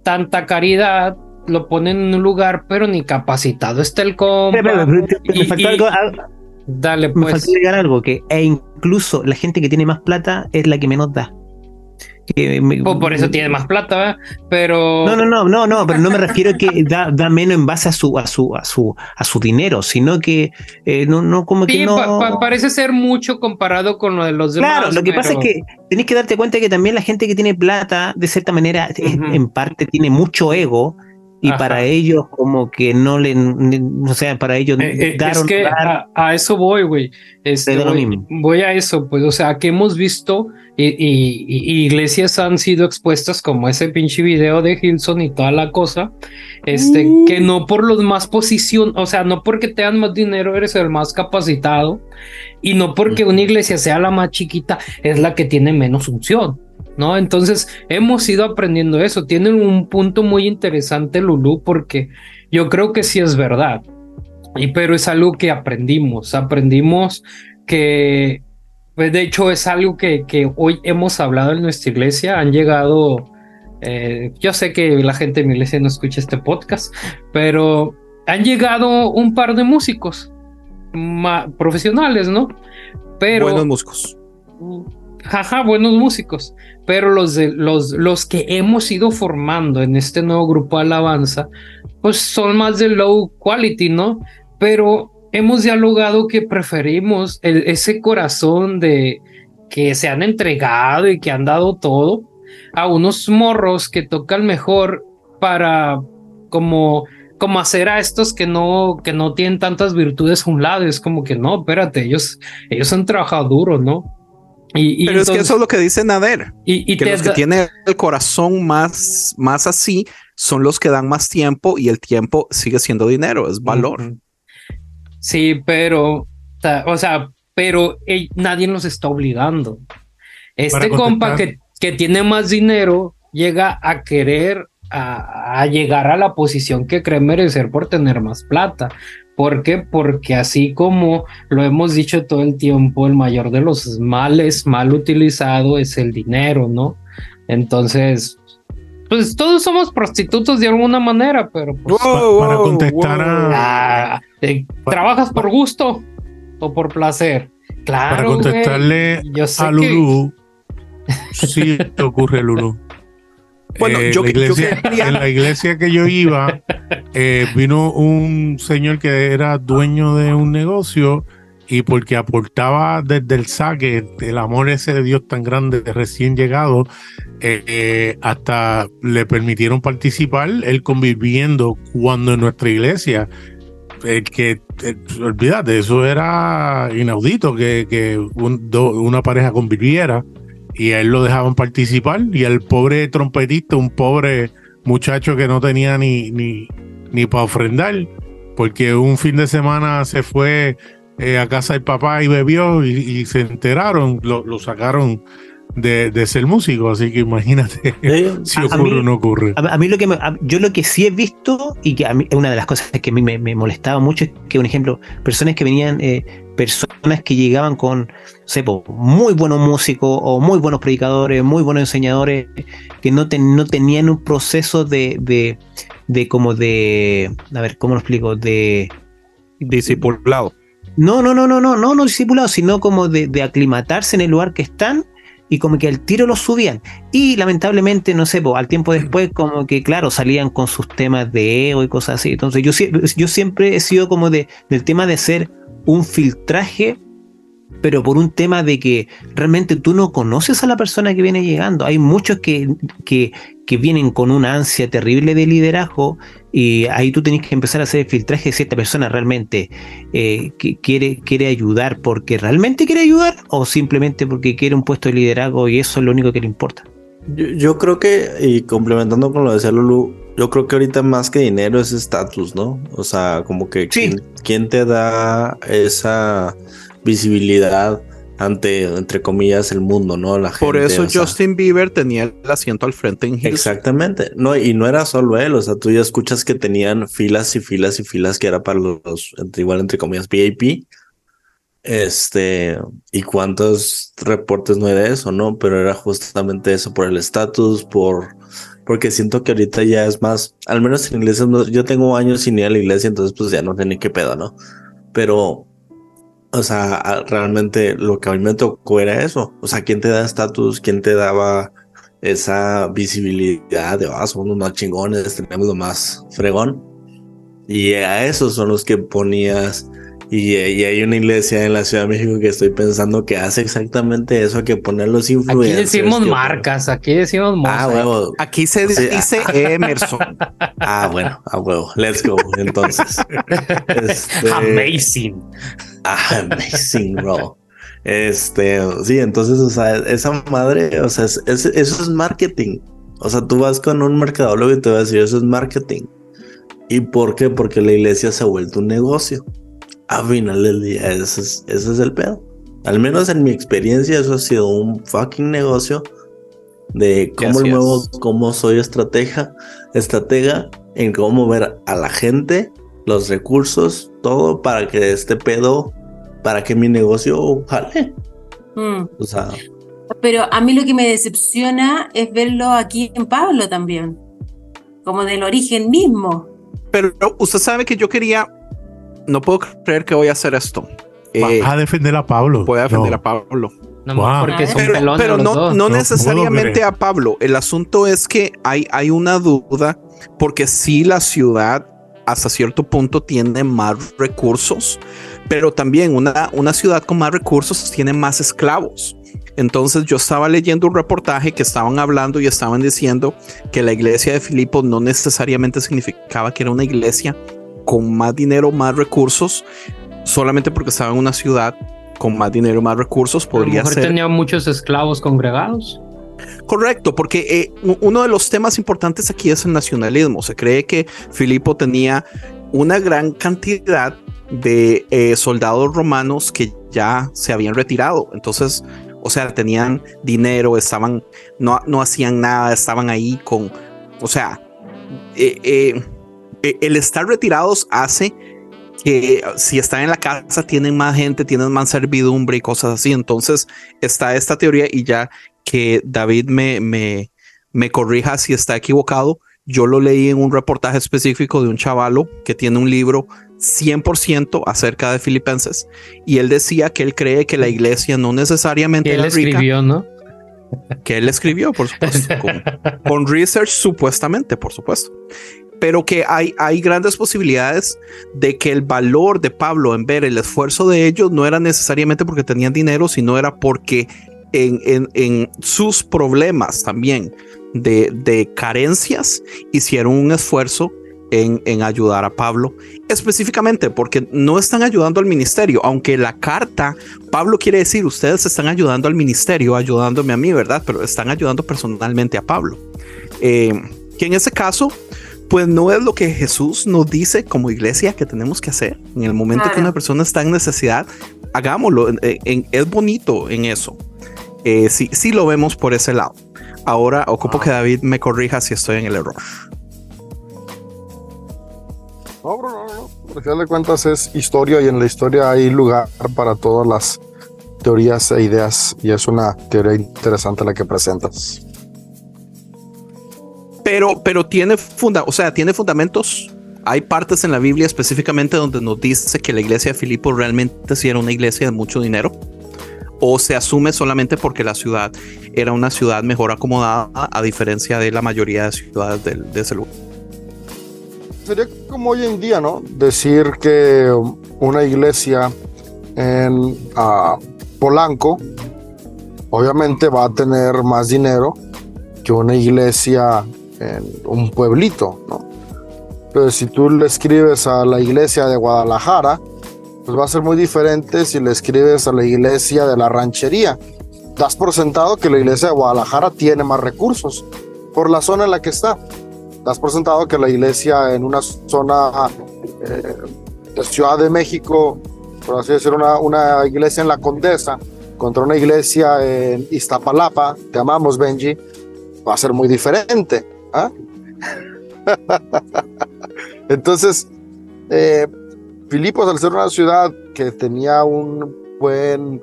tanta caridad lo ponen en un lugar pero ni capacitado está el compa me faltó algo, dale pues me faltó agregar algo que e incluso la gente que tiene más plata es la que menos da por eso tiene más plata, pero. No, no, no, no, no, pero no me refiero a que da, da, menos en base a su, a su, a su, a su dinero, sino que eh, no, no, como que no. parece ser mucho comparado con lo de los demás. Claro, lo que pasa es que tenés que darte cuenta que también la gente que tiene plata, de cierta manera, en parte tiene mucho ego y para ellos como que no le, o sea, para ellos eh, eh, es que a, eso voy, güey. Este, voy, a eso, pues, o sea, que hemos visto y, iglesias han sido expuestas como ese pinche video de Hilson y toda la cosa, este, mm. que no por los más posición, o sea, no porque te dan más dinero eres el más capacitado y no porque una iglesia sea la más chiquita es la que tiene menos función. ¿No? Entonces hemos ido aprendiendo eso. Tienen un punto muy interesante, Lulu, porque yo creo que sí es verdad. Y pero es algo que aprendimos. Aprendimos que, pues de hecho, es algo que, que hoy hemos hablado en nuestra iglesia. Han llegado, eh, yo sé que la gente de mi iglesia no escucha este podcast, pero han llegado un par de músicos profesionales, ¿no? Pero. Buenos músicos jaja, buenos músicos, pero los, de, los, los que hemos ido formando en este nuevo grupo de alabanza, pues son más de low quality, ¿no? Pero hemos dialogado que preferimos ese corazón de que se han entregado y que han dado todo a unos morros que tocan mejor para como como hacer a estos que no, que no tienen tantas virtudes a un lado. Es como que no, espérate, ellos, ellos han trabajado duro, ¿no? Y, Pero es que eso es lo que dice Nader. Y, que los que tienen el corazón más, más así son los que dan más tiempo y el tiempo sigue siendo dinero, es valor. Sí, pero, o sea, pero nadie nos está obligando. Este compa que, que tiene más dinero llega a querer a, llegar a la posición que cree merecer por tener más plata. ¿Por qué? Porque así como lo hemos dicho todo el tiempo, el mayor de los males mal utilizado es el dinero, ¿no? Entonces, pues todos somos prostitutos de alguna manera, pero pues, para contestar a... Ah, eh, ¿Trabajas por gusto o por placer? Claro. Para contestarle a Lulu, sí te ocurre, Lulu. Bueno, eh, yo, En la iglesia que yo iba, eh, vino un señor que era dueño de un negocio y porque aportaba desde el saque el amor ese de Dios tan grande, recién llegado, eh, hasta le permitieron participar, él conviviendo cuando en nuestra iglesia, que olvídate, eso era inaudito que, que una pareja conviviera y a él lo dejaban participar y al pobre trompetista, un pobre muchacho que no tenía ni, ni, ni para ofrendar, porque un fin de semana se fue eh, a casa del papá y bebió y, se enteraron, lo, lo sacaron de, ser músico, así que imagínate si ocurre o no ocurre. A, mí lo que yo lo que sí he visto y que a mí una de las cosas que a mí me, molestaba mucho es que, un ejemplo, personas que venían, eh, personas que llegaban con, no muy buenos músicos o muy buenos predicadores, muy buenos enseñadores, que no, no tenían un proceso de, de, de como de, a ver, ¿cómo lo explico? De... Discipulado. No, no, no, no, no, no, no discipulado, sino como de, de aclimatarse en el lugar que están y como que al tiro los subían. Y lamentablemente, no sé, al tiempo después, como que, claro, salían con sus temas de ego y cosas así. Entonces, yo, yo siempre he sido como de, del tema de ser un filtraje pero por un tema de que realmente tú no conoces a la persona que viene llegando. Hay muchos que, que, que vienen con una ansia terrible de liderazgo y ahí tú tenés que empezar a hacer el filtraje de si esta persona realmente eh, quiere, quiere ayudar porque realmente quiere ayudar o simplemente porque quiere un puesto de liderazgo y eso es lo único que le importa. Yo, creo que, y complementando con lo de Lulu, yo creo que ahorita más que dinero es estatus, ¿no? O sea, como que quién te da esa visibilidad ante, entre comillas, el mundo, ¿no? La Por eso Justin Bieber tenía el asiento al frente en Exactamente. No, y no era solo él, o sea, tú ya escuchas que tenían filas y filas y filas que era para los, igual entre comillas, VIP. Este, y cuántos reportes no de eso, ¿no? Pero era justamente eso por el estatus, por, porque siento que ahorita ya es más, al menos en iglesias, yo tengo años sin ir a la iglesia, entonces pues ya no ni qué pedo, ¿no? Pero o sea, realmente lo que a mí me tocó era eso. O sea, ¿quién te da estatus? ¿Quién te daba esa visibilidad de, ah, somos los más chingones, tenemos lo más fregón? Y a esos son los que ponías. Y, hay una iglesia en la Ciudad de México que estoy pensando que hace exactamente eso, que poner los influencers. Aquí decimos marcas, aquí decimos Ah, huevo. Aquí se dice Emerson. Ah, bueno, a huevo. Let's go. Entonces. Este, Amazing. Amazing, bro. Este, sí, entonces, o sea, esa madre, o sea, eso es marketing. O sea, tú vas con un mercadólogo y te va a decir, eso es marketing. ¿Y por qué? Porque la iglesia se ha vuelto un negocio. A final del día, ese es, ese es el pedo. Al menos en mi experiencia, eso ha sido un fucking negocio de cómo nuevo, cómo soy estratega, estratega en cómo ver a la gente los recursos, todo para que este pedo, para que mi negocio jale. Mm. O sea. Pero a mí lo que me decepciona es verlo aquí en Pablo también, como del origen mismo. Pero usted sabe que yo quería, no puedo creer que voy a hacer esto. Eh, a defender a Pablo. Voy a defender a Pablo. porque pero, no, no necesariamente a Pablo. El asunto es que hay, hay una duda porque si la ciudad hasta cierto punto tiene más recursos, pero también una, una ciudad con más recursos tiene más esclavos. Entonces yo estaba leyendo un reportaje que estaban hablando y estaban diciendo que la iglesia de Filipo no necesariamente significaba que era una iglesia con más dinero, más recursos, solamente porque estaba en una ciudad con más dinero, más recursos, podría ser. tenía muchos esclavos congregados. Correcto, porque eh, uno de los temas importantes aquí es el nacionalismo. Se cree que Filipo tenía una gran cantidad de eh, soldados romanos que ya se habían retirado. Entonces, o sea, tenían dinero, estaban, no, no hacían nada, estaban ahí con, o sea, eh, el estar retirados hace que si están en la casa tienen más gente, tienen más servidumbre y cosas así. Entonces está esta teoría y ya que David me, me, me corrija si está equivocado. Yo lo leí en un reportaje específico de un chavalo que tiene un libro 100% acerca de Filipenses y él decía que él cree que la iglesia no necesariamente que él escribió, ¿no? Que él escribió, por supuesto, con research supuestamente, por supuesto pero que hay, hay grandes posibilidades de que el valor de Pablo en ver el esfuerzo de ellos no era necesariamente porque tenían dinero, sino era porque en, en, en sus problemas también de, de, carencias hicieron un esfuerzo en, en, ayudar a Pablo, específicamente porque no están ayudando al ministerio, aunque la carta, Pablo quiere decir, ustedes están ayudando al ministerio, ayudándome a mí, ¿verdad? Pero están ayudando personalmente a Pablo. Eh, que en ese caso, pues no es lo que Jesús nos dice como iglesia que tenemos que hacer. En el momento que una persona está en necesidad, hagámoslo. es bonito en eso. Eh, sí, sí lo vemos por ese lado. Ahora ocupo que David me corrija si estoy en el error. No, bro, no, no. Por final de cuentas es historia y en la historia hay lugar para todas las teorías e ideas y es una teoría interesante la que presentas pero, pero tiene funda, o sea, tiene fundamentos. Hay partes en la Biblia específicamente donde nos dice que la iglesia de Filipo realmente sí era una iglesia de mucho dinero. O se asume solamente porque la ciudad era una ciudad mejor acomodada, a diferencia de la mayoría de ciudades de, ese lugar. Sería como hoy en día, ¿no? Decir que una iglesia en ah, Polanco obviamente va a tener más dinero que una iglesia en un pueblito, ¿no? Pero si tú le escribes a la iglesia de Guadalajara, pues va a ser muy diferente si le escribes a la iglesia de la ranchería. Das por sentado que la iglesia de Guadalajara tiene más recursos por la zona en la que está. Das por sentado que la iglesia en una zona eh, de Ciudad de México, por así decir, una, una iglesia en la Condesa, contra una iglesia en Iztapalapa, te amamos Benji, va a ser muy diferente. ¿Ah? Entonces, eh, Filipos, al ser una ciudad que tenía un buen,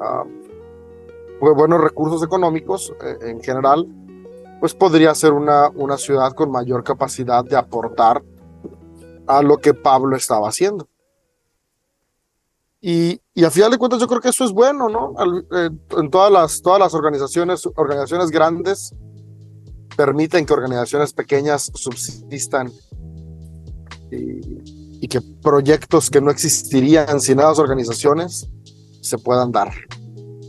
uh, buenos recursos económicos eh, en general, pues podría ser una, una ciudad con mayor capacidad de aportar a lo que Pablo estaba haciendo. Y, y a final de cuentas yo creo que eso es bueno, ¿no? Eh, en todas las, todas las organizaciones, organizaciones grandes, permiten que organizaciones pequeñas subsistan y, que proyectos que no existirían sin esas organizaciones se puedan dar.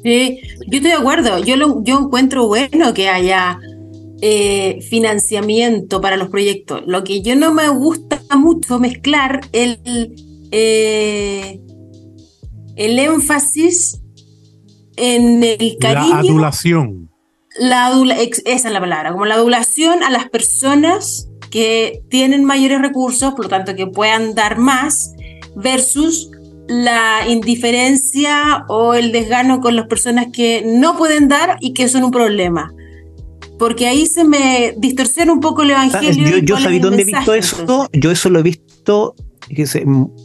Sí, yo estoy de acuerdo. Yo, lo, yo encuentro bueno que haya eh, financiamiento para los proyectos. Lo que yo no me gusta mucho mezclar el, eh, el énfasis en el cariño. La adulación la esa es la palabra, como la adulación a las personas que tienen mayores recursos, por lo tanto que puedan dar más, versus la indiferencia o el desgano con las personas que no pueden dar y que son un problema. Porque ahí se me distorsiona un poco el evangelio. Yo, yo sabía dónde he visto eso. Yo eso lo he visto,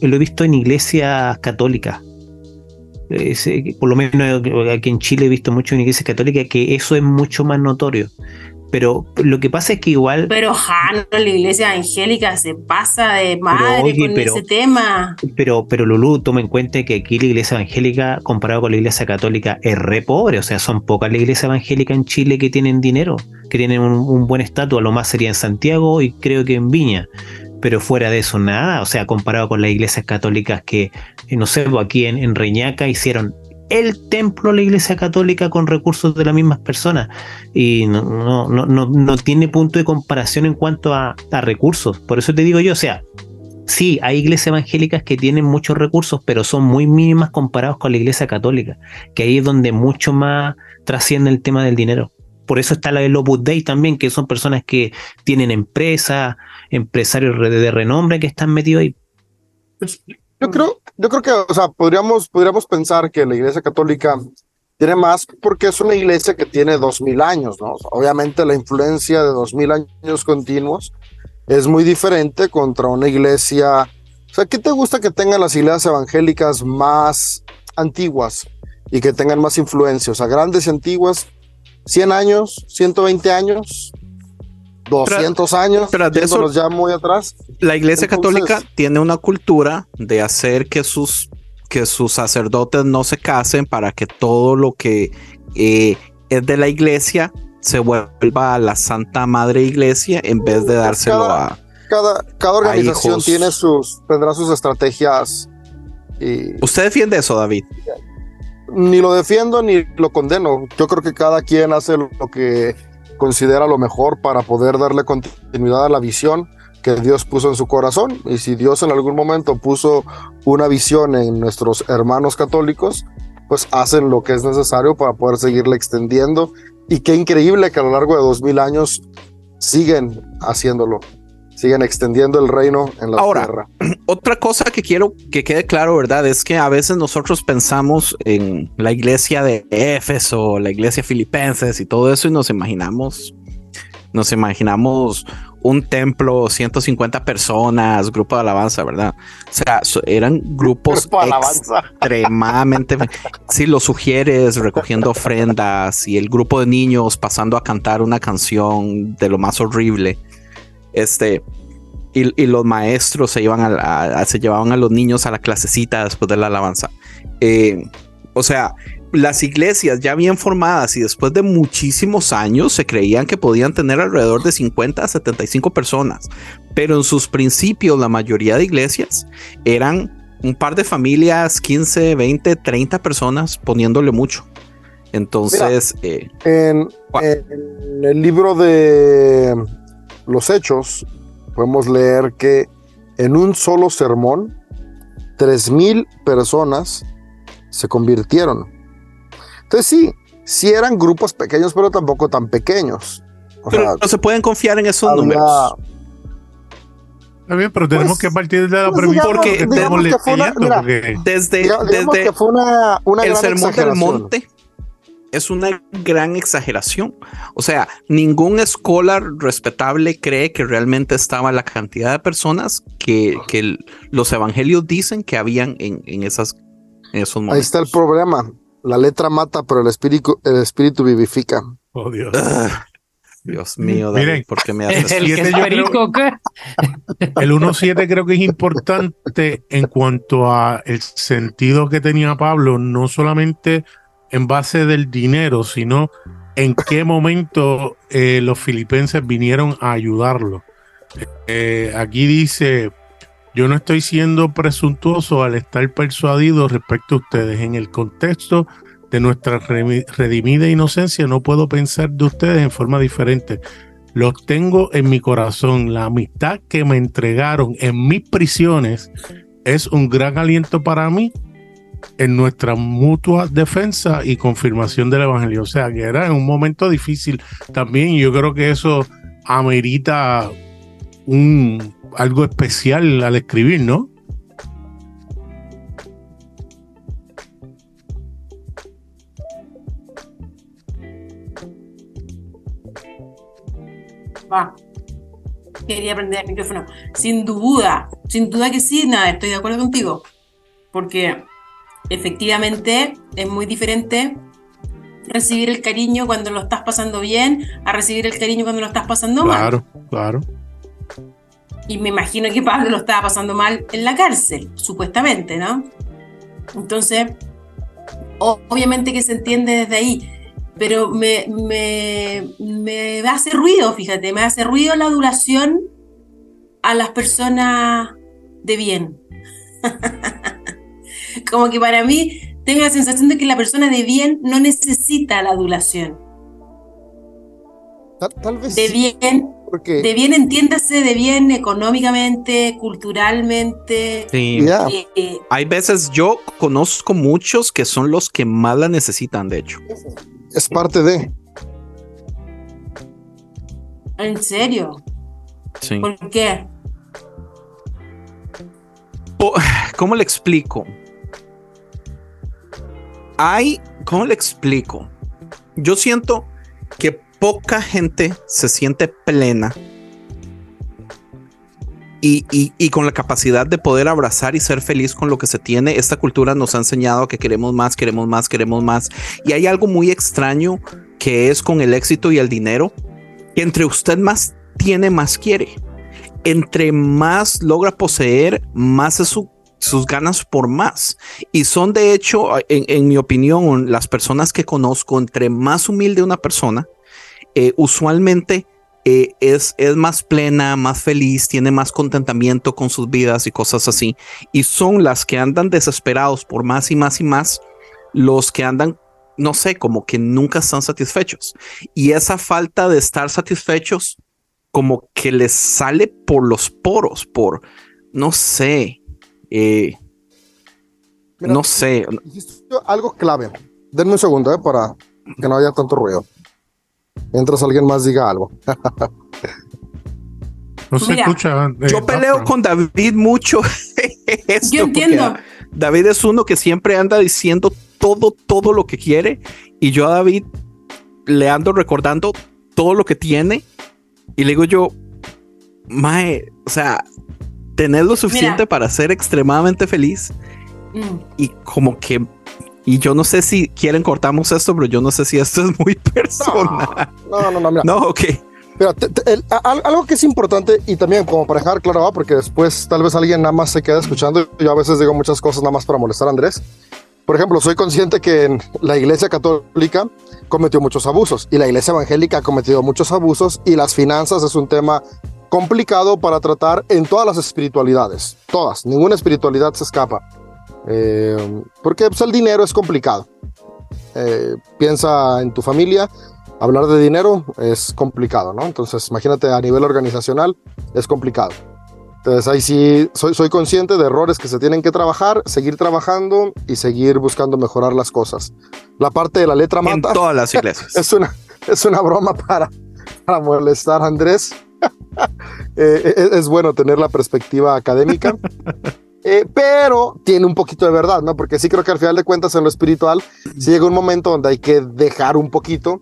lo he visto en iglesias católicas por lo menos aquí en Chile he visto mucho en iglesia católica que eso es mucho más notorio. Pero lo que pasa es que igual. Pero Jano, la iglesia evangélica se pasa de madre con ese tema. Pero, pero Lulú, toma en cuenta que aquí la iglesia evangélica, comparado con la iglesia católica, es re pobre. O sea, son pocas las iglesias evangélicas en Chile que tienen dinero, que tienen un, un buen estatus. A lo más sería en Santiago y creo que en Viña pero fuera de eso nada, o sea, comparado con las iglesias católicas que, no sé, pues, aquí en, Reñaca hicieron el templo de la Iglesia Católica con recursos de las mismas personas. Y no, no, no, no, tiene punto de comparación en cuanto a, a recursos. Por eso te digo yo, o sea, sí, hay iglesias evangélicas que tienen muchos recursos, pero son muy mínimas comparados con la iglesia católica, que ahí es donde mucho más trasciende el tema del dinero. Por eso está la del Opus Dei también, que son personas que tienen empresas, empresarios de renombre que están metidos ahí. Yo creo, yo creo que, o sea, podríamos, podríamos pensar que la Iglesia Católica tiene más porque es una iglesia que tiene dos mil años, ¿no? obviamente la influencia de dos mil años continuos es muy diferente contra una iglesia. O sea, ¿qué te gusta que tengan las iglesias evangélicas más antiguas y que tengan más influencia? O sea, grandes y antiguas, 100 años, 120 años, 200 años, pero de eso, ya muy atrás. La iglesia católica tiene una cultura de hacer que sus, que sus sacerdotes no se casen para que todo lo que eh, es de la iglesia se vuelva a la Santa Madre Iglesia en vez de dárselo a. Cada, cada organización tiene sus, tendrá sus estrategias. Y, ¿Usted defiende eso, David? Ni lo defiendo ni lo condeno. Yo creo que cada quien hace lo que considera lo mejor para poder darle continuidad a la visión que Dios puso en su corazón. Y si Dios en algún momento puso una visión en nuestros hermanos católicos, pues hacen lo que es necesario para poder seguirle extendiendo y qué increíble que a lo largo de dos mil años siguen haciéndolo, siguen extendiendo el reino en la Ahora, tierra. Otra cosa que quiero que quede claro, ¿verdad? Es que a veces nosotros pensamos en la iglesia de Éfeso, la iglesia filipenses y todo eso y nos imaginamos, nos imaginamos un templo, 150 personas, grupo de alabanza, ¿verdad? O sea, eran grupos extremadamente... si lo sugieres recogiendo ofrendas y el grupo de niños pasando a cantar una canción de lo más horrible. Este... Y, los maestros se, llevan a, se llevaban a los niños a la clasecita después de la alabanza. Eh, o sea, las iglesias ya bien formadas y después de muchísimos años se creían que podían tener alrededor de 50 a 75 personas, pero en sus principios la mayoría de iglesias eran un par de familias, 15, 20, 30 personas poniéndole mucho. Entonces, eh, en, el libro de los Hechos podemos leer que en un solo sermón, 3.000 personas se convirtieron. Entonces sí, sí eran grupos pequeños, pero tampoco tan pequeños. pero no se pueden confiar en esos números. Está bien, pero tenemos pues, que partir de la pues, premisa porque, desde, desde el sermón del monte es una gran exageración. O sea, ningún escolar respetable cree que realmente estaba la cantidad de personas que, que los evangelios dicen que habían en, en, esas, en esos momentos. Ahí está el problema. La letra mata, pero el espíritu, el espíritu vivifica. Oh, Dios. Dios mío, David, ¿por qué me haces el, el 1.7 creo que es importante en cuanto a el sentido que tenía Pablo, no solamente en base del dinero, sino en qué momento eh, los filipenses vinieron a ayudarlo. Eh, aquí dice, yo no estoy siendo presuntuoso al estar persuadido respecto a ustedes. En el contexto de nuestra redimida inocencia no puedo pensar de ustedes en forma diferente. Los tengo en mi corazón. La amistad que me entregaron en mis prisiones es un gran aliento para mí en nuestra mutua defensa y confirmación del Evangelio. O sea, que era en un momento difícil también. Y yo creo que eso amerita un, algo especial al escribir, ¿no? Va. Quería aprender el micrófono. Sin duda, sin duda que sí, nada, estoy de acuerdo contigo. Porque efectivamente es muy diferente recibir el cariño cuando lo estás pasando bien a recibir el cariño cuando lo estás pasando mal. Claro, claro. Y me imagino que Pablo lo estaba pasando mal en la cárcel, supuestamente, ¿no? Entonces, obviamente que se entiende desde ahí, pero me, me, me hace ruido, fíjate, me hace ruido la duración a las personas de bien. Como que para mí tenga la sensación de que la persona de bien no necesita la adulación. Tal, vez. De bien, porque... de bien entiéndase, de bien económicamente, culturalmente. Sí. Eh, Hay veces yo conozco muchos que son los que más la necesitan, de hecho. Es parte de. ¿En serio? Sí. ¿Por qué? ¿Cómo le explico? Hay, ¿cómo le explico? Yo siento que poca gente se siente plena y, y, con la capacidad de poder abrazar y ser feliz con lo que se tiene. Esta cultura nos ha enseñado que queremos más, queremos más, queremos más. Y hay algo muy extraño que es con el éxito y el dinero, entre usted más tiene, más quiere. Entre más logra poseer, más es su sus ganas por más. Y son de hecho, en, mi opinión, las personas que conozco, entre más humilde una persona, eh, usualmente eh, es, es más plena, más feliz, tiene más contentamiento con sus vidas y cosas así. Y son las que andan desesperados por más y más y más, los que andan, no sé, como que nunca están satisfechos. Y esa falta de estar satisfechos, como que les sale por los poros, por, no sé, eh, no sé. Algo clave. Denme un segundo eh, para que no haya tanto ruido. Mientras alguien más diga algo. no se escucha. Eh, yo peleo con David mucho. yo entiendo. David es uno que siempre anda diciendo todo, todo lo que quiere. Y yo a David le ando recordando todo lo que tiene. Y le digo yo, Mae, o sea, tener lo suficiente para ser extremadamente feliz. Mm. Y como que, y yo no sé si quieren cortamos esto, pero yo no sé si esto es muy personal. No, no, no, mira. No, ok. algo que es importante y también como para dejar claro, porque después tal vez alguien nada más se queda escuchando. Yo a veces digo muchas cosas nada más para molestar a Andrés. Por ejemplo, soy consciente que en la iglesia católica cometió muchos abusos y la iglesia evangélica ha cometido muchos abusos y las finanzas es un tema complicado para tratar en todas las espiritualidades, todas, ninguna espiritualidad se escapa, eh, porque pues, el dinero es complicado. Eh, piensa en tu familia, hablar de dinero es complicado, ¿no? Entonces, imagínate a nivel organizacional, es complicado. Entonces, ahí sí soy, soy consciente de errores que se tienen que trabajar, seguir trabajando y seguir buscando mejorar las cosas. La parte de la letra mata. En todas las iglesias. es, una, es una broma para, para molestar a Andrés. Eh, eh, es, bueno tener la perspectiva académica. Eh, pero tiene un poquito de verdad, ¿no? Porque sí creo que al final de cuentas en lo espiritual sí llega un momento donde hay que dejar un poquito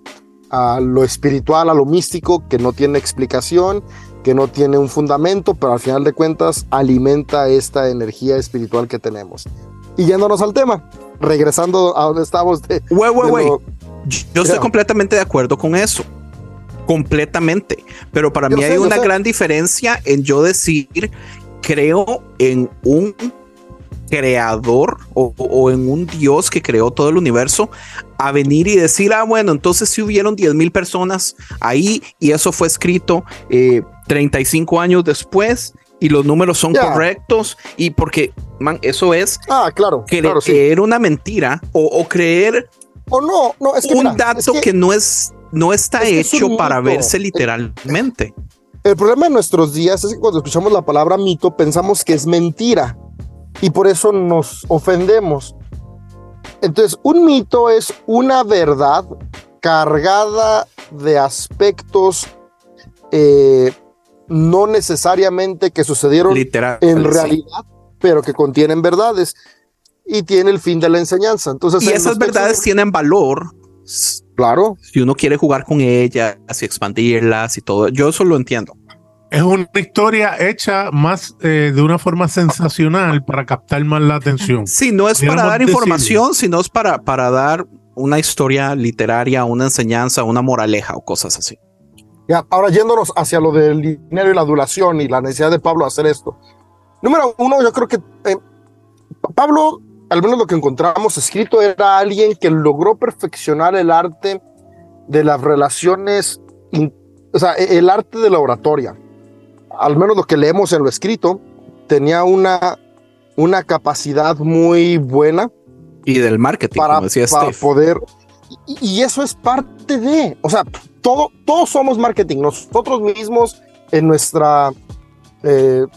a lo espiritual, a lo místico, que no tiene explicación, que no tiene un fundamento, pero al final de cuentas alimenta esta energía espiritual que tenemos. Y yéndonos al tema, regresando a donde estamos de... Yo estoy completamente de acuerdo con eso completamente. Pero para mí hay una gran diferencia en yo decir, creo en un creador o, en un Dios que creó todo el universo, a venir y decir, ah, bueno, entonces si hubieron 10 mil personas ahí y eso fue escrito 35 eh, años después y los números son correctos y porque, man, eso es ah, claro, creer una mentira o, creer o no, no es un dato que no es no está hecho para verse literalmente. El, problema de nuestros días es que cuando escuchamos la palabra mito pensamos que es mentira y por eso nos ofendemos. Entonces, un mito es una verdad cargada de aspectos eh, no necesariamente que sucedieron en realidad, pero que contienen verdades y tiene el fin de la enseñanza. Entonces, y esas verdades tienen valor Claro. Si uno quiere jugar con ellas y expandirlas y todo, yo eso lo entiendo. Es una historia hecha más eh, de una forma sensacional para captar más la atención. Sí, no es para dar información, sino es para, para dar una historia literaria, una enseñanza, una moraleja o cosas así. Ya, ahora yéndonos hacia lo del dinero y la adulación y la necesidad de Pablo hacer esto. Número uno, yo creo que eh, Pablo al menos lo que encontramos escrito, era alguien que logró perfeccionar el arte de las relaciones, o sea, e-, el arte de la oratoria. Al menos lo que leemos en lo escrito, tenía una, una capacidad muy buena Y del marketing, para, como decía para poder. Y, eso es parte de. O sea, todo, todos somos marketing. Nosotros mismos, en nuestra eh,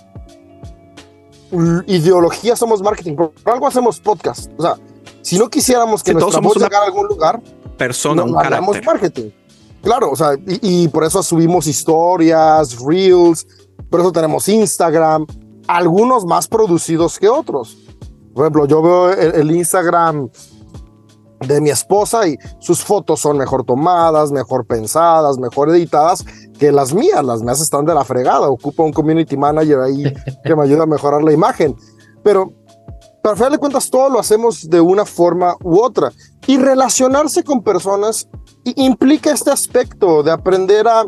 ideología, somos marketing. Por algo hacemos podcast. O sea, si no quisiéramos que nuestra voz llegara a algún lugar, persona, no, un marketing. Claro, o sea, y, por eso subimos historias, reels, por eso tenemos Instagram, algunos más producidos que otros. Por ejemplo, yo veo el, Instagram de mi esposa y sus fotos son mejor tomadas, mejor pensadas, mejor editadas que las mías. Las mías están de la fregada. Ocupa un community manager ahí que me ayuda a mejorar la imagen. Pero, para al final de cuentas, todo lo hacemos de una forma u otra. Y relacionarse con personas implica este aspecto de aprender a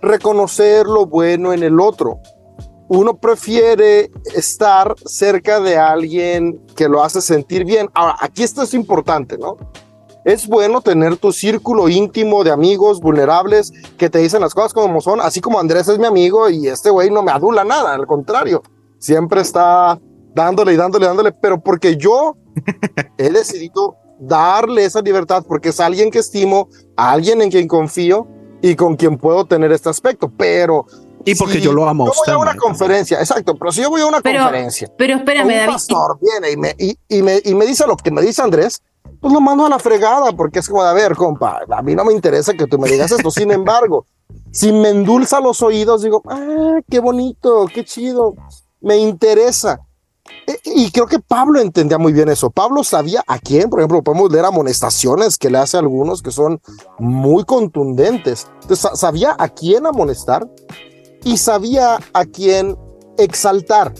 reconocer lo bueno en el otro. Uno prefiere estar cerca de alguien que lo hace sentir bien. Ahora, aquí esto es importante, ¿no? Es bueno tener tu círculo íntimo de amigos vulnerables que te dicen las cosas como son, así como Andrés es mi amigo y este güey no me adula nada, al contrario, siempre está dándole y dándole y dándole, pero porque yo he decidido darle esa libertad porque es alguien que estimo, alguien en quien confío y con quien puedo tener este aspecto, pero y porque yo lo amo. Yo voy a una conferencia, exacto, pero si yo voy a una conferencia, pero espérame, un pastor viene y me, y, me, y me dice lo que me dice Andrés, pues lo mando a la fregada, porque es como de, a ver, compa, a mí no me interesa que tú me digas esto, sin embargo, si me endulza los oídos, digo, ah, qué bonito, qué chido, me interesa. Eh, y creo que Pablo entendía muy bien eso. Pablo sabía a quién, por ejemplo, podemos leer amonestaciones que le hace a algunos que son muy contundentes. Entonces, sabía a quién amonestar y sabía a quién exaltar.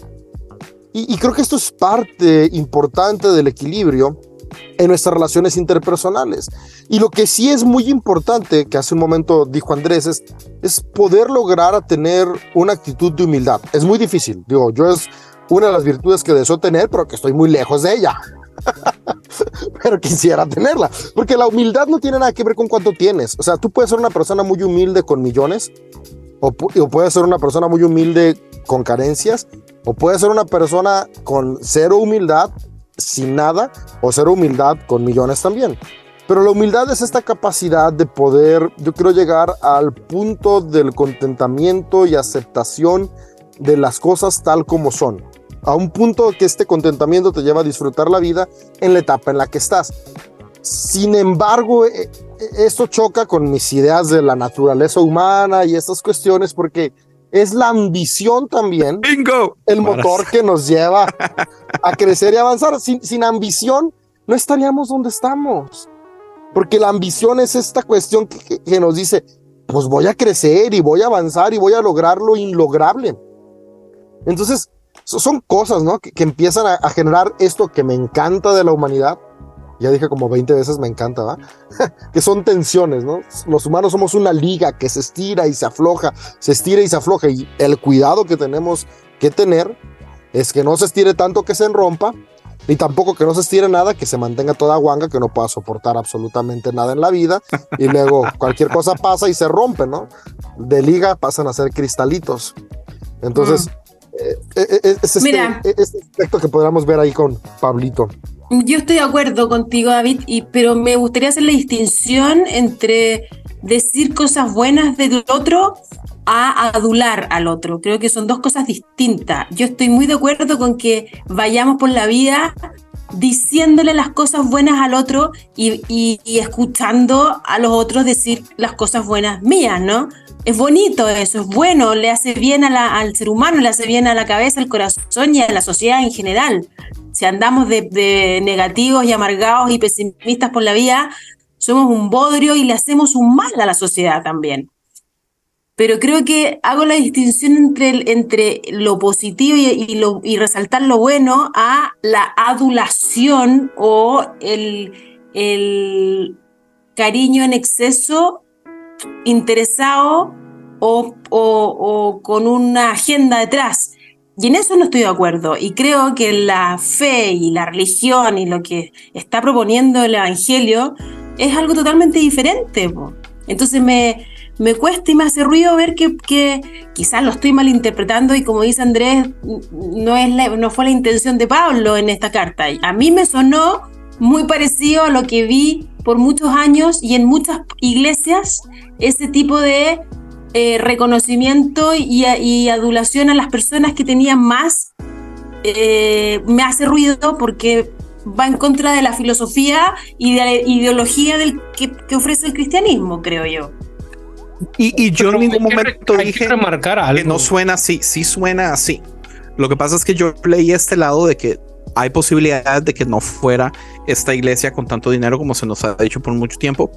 Y, creo que esto es parte importante del equilibrio en nuestras relaciones interpersonales. Y lo que sí es muy importante, que hace un momento dijo Andrés, es, es poder lograr tener una actitud de humildad. Es muy difícil. Digo, yo es una de las virtudes que deseo tener, pero que estoy muy lejos de ella. pero quisiera tenerla, porque la humildad no tiene nada que ver con cuánto tienes. O sea, tú puedes ser una persona muy humilde con millones, o, puedes ser una persona muy humilde con carencias, o puedes ser una persona con cero humildad, sin nada, o cero humildad con millones también. Pero la humildad es esta capacidad de poder, yo quiero llegar al punto del contentamiento y aceptación de las cosas tal como son a un punto que este contentamiento te lleva a disfrutar la vida en la etapa en la que estás. Sin embargo, eh, eh, esto choca con mis ideas de la naturaleza humana y estas cuestiones porque es la ambición también el motor que nos lleva a crecer y avanzar. Sin, sin ambición no estaríamos donde estamos. Porque la ambición es esta cuestión que, que nos dice, pues voy a crecer y voy a avanzar y voy a lograr lo inlograble. Entonces, son cosas, ¿no? Que, empiezan a, generar esto que me encanta de la humanidad. Ya dije como 20 veces me encanta, ¿va? que son tensiones, ¿no? Los humanos somos una liga que se estira y se afloja, se estira y se afloja. Y el cuidado que tenemos que tener es que no se estire tanto que se enrompa, ni tampoco que no se estire nada, que se mantenga toda guanga, que no pueda soportar absolutamente nada en la vida, y luego cualquier cosa pasa y se rompe, ¿no? De liga pasan a ser cristalitos. Entonces, mm. Eh, eh, eh, es este, este, aspecto que podríamos ver ahí con Pablito. Yo estoy de acuerdo contigo, David, y, pero me gustaría hacer la distinción entre decir cosas buenas del otro a adular al otro. Creo que son dos cosas distintas. Yo estoy muy de acuerdo con que vayamos por la vida diciéndole las cosas buenas al otro y, y escuchando a los otros decir las cosas buenas mías, ¿no? es bonito eso, es bueno, le hace bien al ser humano, le hace bien a la cabeza, al corazón y a la sociedad en general. Si andamos de, negativos y amargados y pesimistas por la vida, somos un bodrio y le hacemos un mal a la sociedad también. Pero creo que hago la distinción entre, entre lo positivo y, resaltar lo bueno a la adulación o el, el cariño en exceso interesado o, o, con una agenda detrás. Y en eso no estoy de acuerdo. Y creo que la fe y la religión y lo que está proponiendo el Evangelio es algo totalmente diferente. Entonces me, me cuesta y me hace ruido ver que, que, quizás lo estoy malinterpretando y como dice Andrés, no, es no fue la intención de Pablo en esta carta. A mí me sonó muy parecido a lo que vi por muchos años y en muchas iglesias, ese tipo de eh, reconocimiento y, adulación a las personas que tenían más, eh, me hace ruido porque va en contra de la filosofía y de la ideología que, ofrece el cristianismo, creo yo. Y, yo en ningún momento dije que, no suena así, sí suena así. Lo que pasa es que yo leí este lado de que hay posibilidades de que no fuera esta iglesia con tanto dinero como se nos ha dicho por mucho tiempo.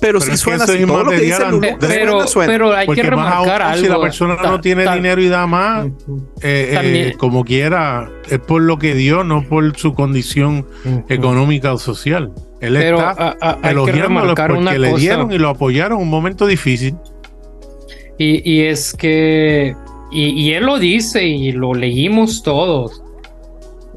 Pero, si suena así, todo lo que dice pero, pero hay que remarcar algo. Si la persona no tiene dinero y da más, eh, eh, como quiera, es por lo que dio, no por su condición económica o social. Él está elogiándolo porque le dieron y lo apoyaron en un momento difícil. Y, y es que, y, y él lo dice y lo leímos todos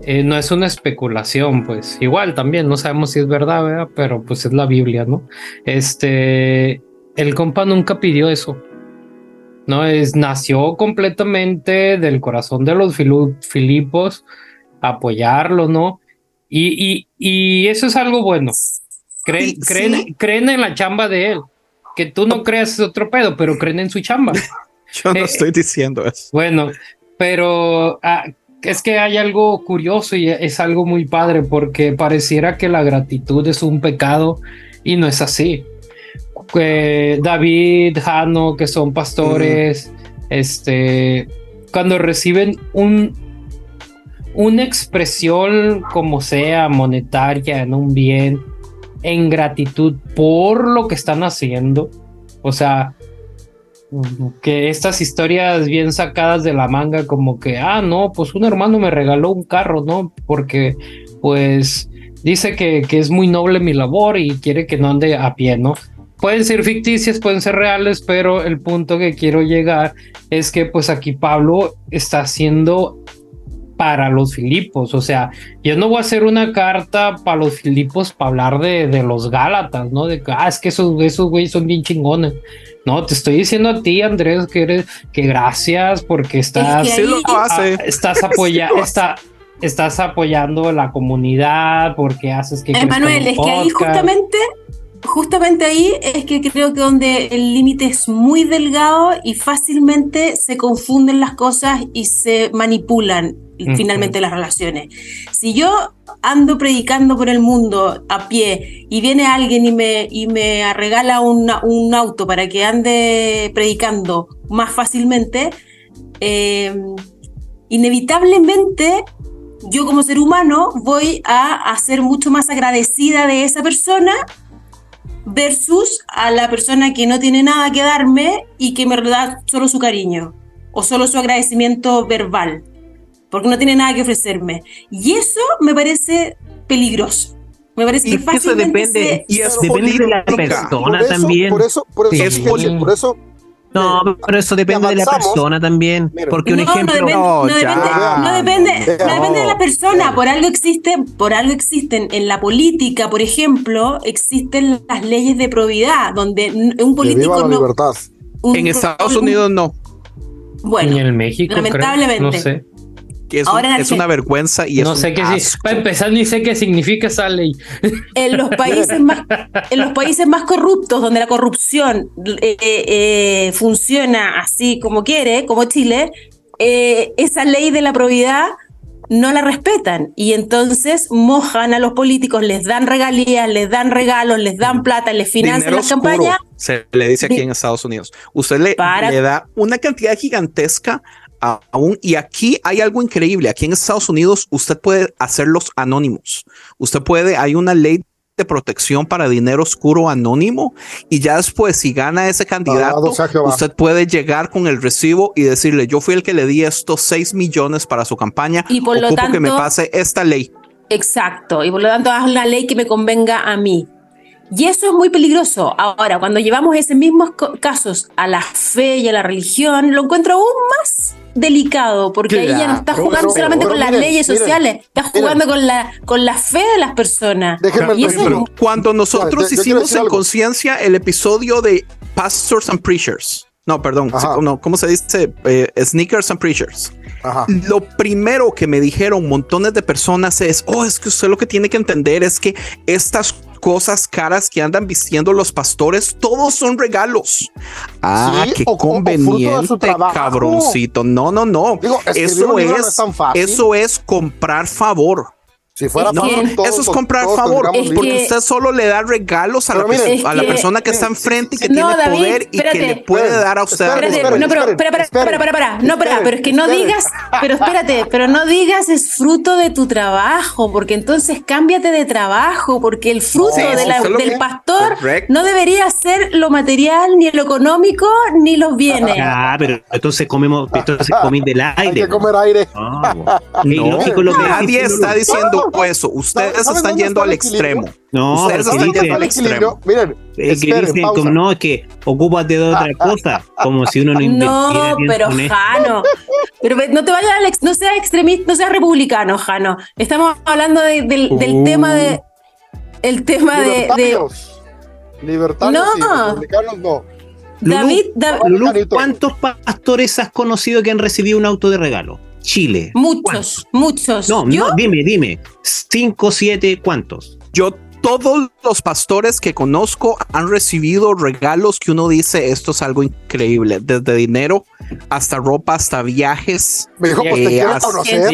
eh, no es una especulación, pues igual también no sabemos si es verdad, ¿verdad? pero pues es la Biblia, ¿no? Este, el compa nunca pidió eso, ¿no? Es, nació completamente del corazón de los Filipos, apoyarlo, ¿no? Y, y, eso es algo bueno. Creen, creen, creen en la chamba de él. Que tú no creas otro pedo, pero creen en su chamba. Yo no eh, estoy diciendo eso. Bueno, pero ah, es que hay algo curioso y es algo muy padre porque pareciera que la gratitud es un pecado y no es así. David, Jano, que son pastores, este, cuando reciben un, una expresión como sea monetaria en un bien, en gratitud por lo que están haciendo, o sea, que estas historias bien sacadas de la manga, como que, ah, no, pues un hermano me regaló un carro, ¿no? Porque, pues, dice que, que es muy noble mi labor y quiere que no ande a pie, ¿no? Pueden ser ficticias, pueden ser reales, pero el punto que quiero llegar es que, pues, aquí Pablo está haciendo para los Filipos. O sea, yo no voy a hacer una carta para los Filipos para hablar de, de, los Gálatas, ¿no? De que, ah, es que esos, esos güeyes son bien chingones. No, te estoy diciendo a ti, Andrés, que eres, que gracias porque estás, estás apoyando, está, estás apoyando la comunidad, porque haces que. Emanuel, es que ahí justamente, justamente ahí es que creo que donde el límite es muy delgado y fácilmente se confunden las cosas y se manipulan finalmente las relaciones. Si yo ando predicando por el mundo a pie y viene alguien y me, y me regala un auto para que ande predicando más fácilmente, em, inevitablemente yo como ser humano voy a, a ser mucho más agradecida de esa persona versus a la persona que no tiene nada que darme y que me da solo su cariño o solo su agradecimiento verbal porque no tiene nada que ofrecerme. Y eso me parece peligroso. Me parece que eso depende, y es depende de la persona también. Por eso, por eso, por eso no, pero eso depende de la persona también. Porque un ejemplo. No, depende, no, depende, de la persona. Por algo existe, por algo existen en la política, por ejemplo, existen las leyes de probidad, donde un político la libertad. en Estados Unidos no. Bueno, en México, lamentablemente. no sé es, una vergüenza y no sé qué para empezar ni sé qué significa esa ley en los países más en los países más corruptos donde la corrupción eh, eh, funciona así como quiere como Chile eh, esa ley de la probidad no la respetan y entonces mojan a los políticos, les dan regalías, les dan regalos, les dan plata, les financian las campañas. Se le dice aquí en Estados Unidos. Usted le, le da una cantidad gigantesca aún, y aquí hay algo increíble, aquí en Estados Unidos usted puede hacerlos anónimos, usted puede, hay una ley de protección para dinero oscuro anónimo y ya después si gana ese candidato usted puede llegar con el recibo y decirle yo fui el que le di estos 6 millones para su campaña y por lo tanto que me pase esta ley exacto y por lo tanto haz una ley que me convenga a mí. Y eso es muy peligroso. Ahora, cuando llevamos esos mismos casos a la fe y a la religión, lo encuentro aún más delicado, porque ahí ya no está jugando solamente con las leyes sociales, está jugando con la, con la fe de las personas. y cuando nosotros hicimos en conciencia el episodio de Pastors and Preachers, No, perdón. no, ¿Cómo se dice? Eh, sneakers and preachers. Lo primero que me dijeron montones de personas es, oh, es que usted lo que tiene que entender es que estas cosas caras que andan vistiendo los pastores, todos son regalos. Ah, qué conveniente, cabroncito. No, no, no. eso es, eso es comprar favor. Si fuera no, eso es comprar favor, porque usted solo le da regalos a, la, a la persona que está enfrente y que tiene poder y que le puede dar a usted. Espérate, no, pero espera, espera, espera, no, espera, pero es que no digas, pero espérate, pero no digas es fruto de tu trabajo, porque entonces cámbiate de trabajo, porque el fruto del pastor no debería ser lo material, ni lo económico, ni los bienes. Ah, pero entonces comemos, entonces comemos del aire. Hay que comer aire. No, nadie está diciendo eso. Ustedes están yendo al extremo. No, ustedes están yendo al extremo. Miren, es que dicen, como, no, es que ocúpate de otra cosa, como si uno no No, pero Jano, pero no te vayas al no seas extremista, no seas republicano, Jano. Estamos hablando del, del tema de el tema de, de libertarios no. republicanos no. David, David ¿cuántos pastores has conocido que han recibido un auto de regalo? Chile. Muchos, muchos. No, no, dime, dime. Cinco, siete, ¿cuántos? Yo todos los pastores que conozco han recibido regalos que uno dice esto es algo increíble, desde dinero hasta ropa, hasta viajes. Me dijo, pues te eh,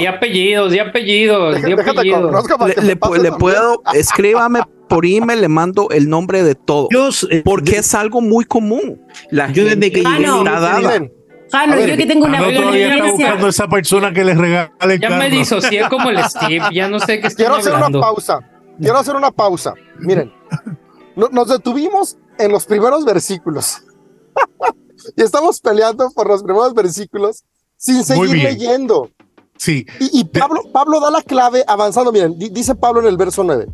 apellidos, y apellidos, Le, puedo, escríbame por email, le mando el nombre de todo. Eh, porque es algo muy común. La yo desde que llegué Jano, yo que tengo una todavía está buscando esa persona que le regale Ya me disocié como el Steve, ya no sé qué estoy Quiero hacer una pausa. Quiero hacer una pausa. Miren, nos detuvimos en los primeros versículos. y estamos peleando por los primeros versículos sin seguir leyendo. Sí. Y, Pablo, Pablo da la clave avanzando. Miren, dice Pablo en el verso 9.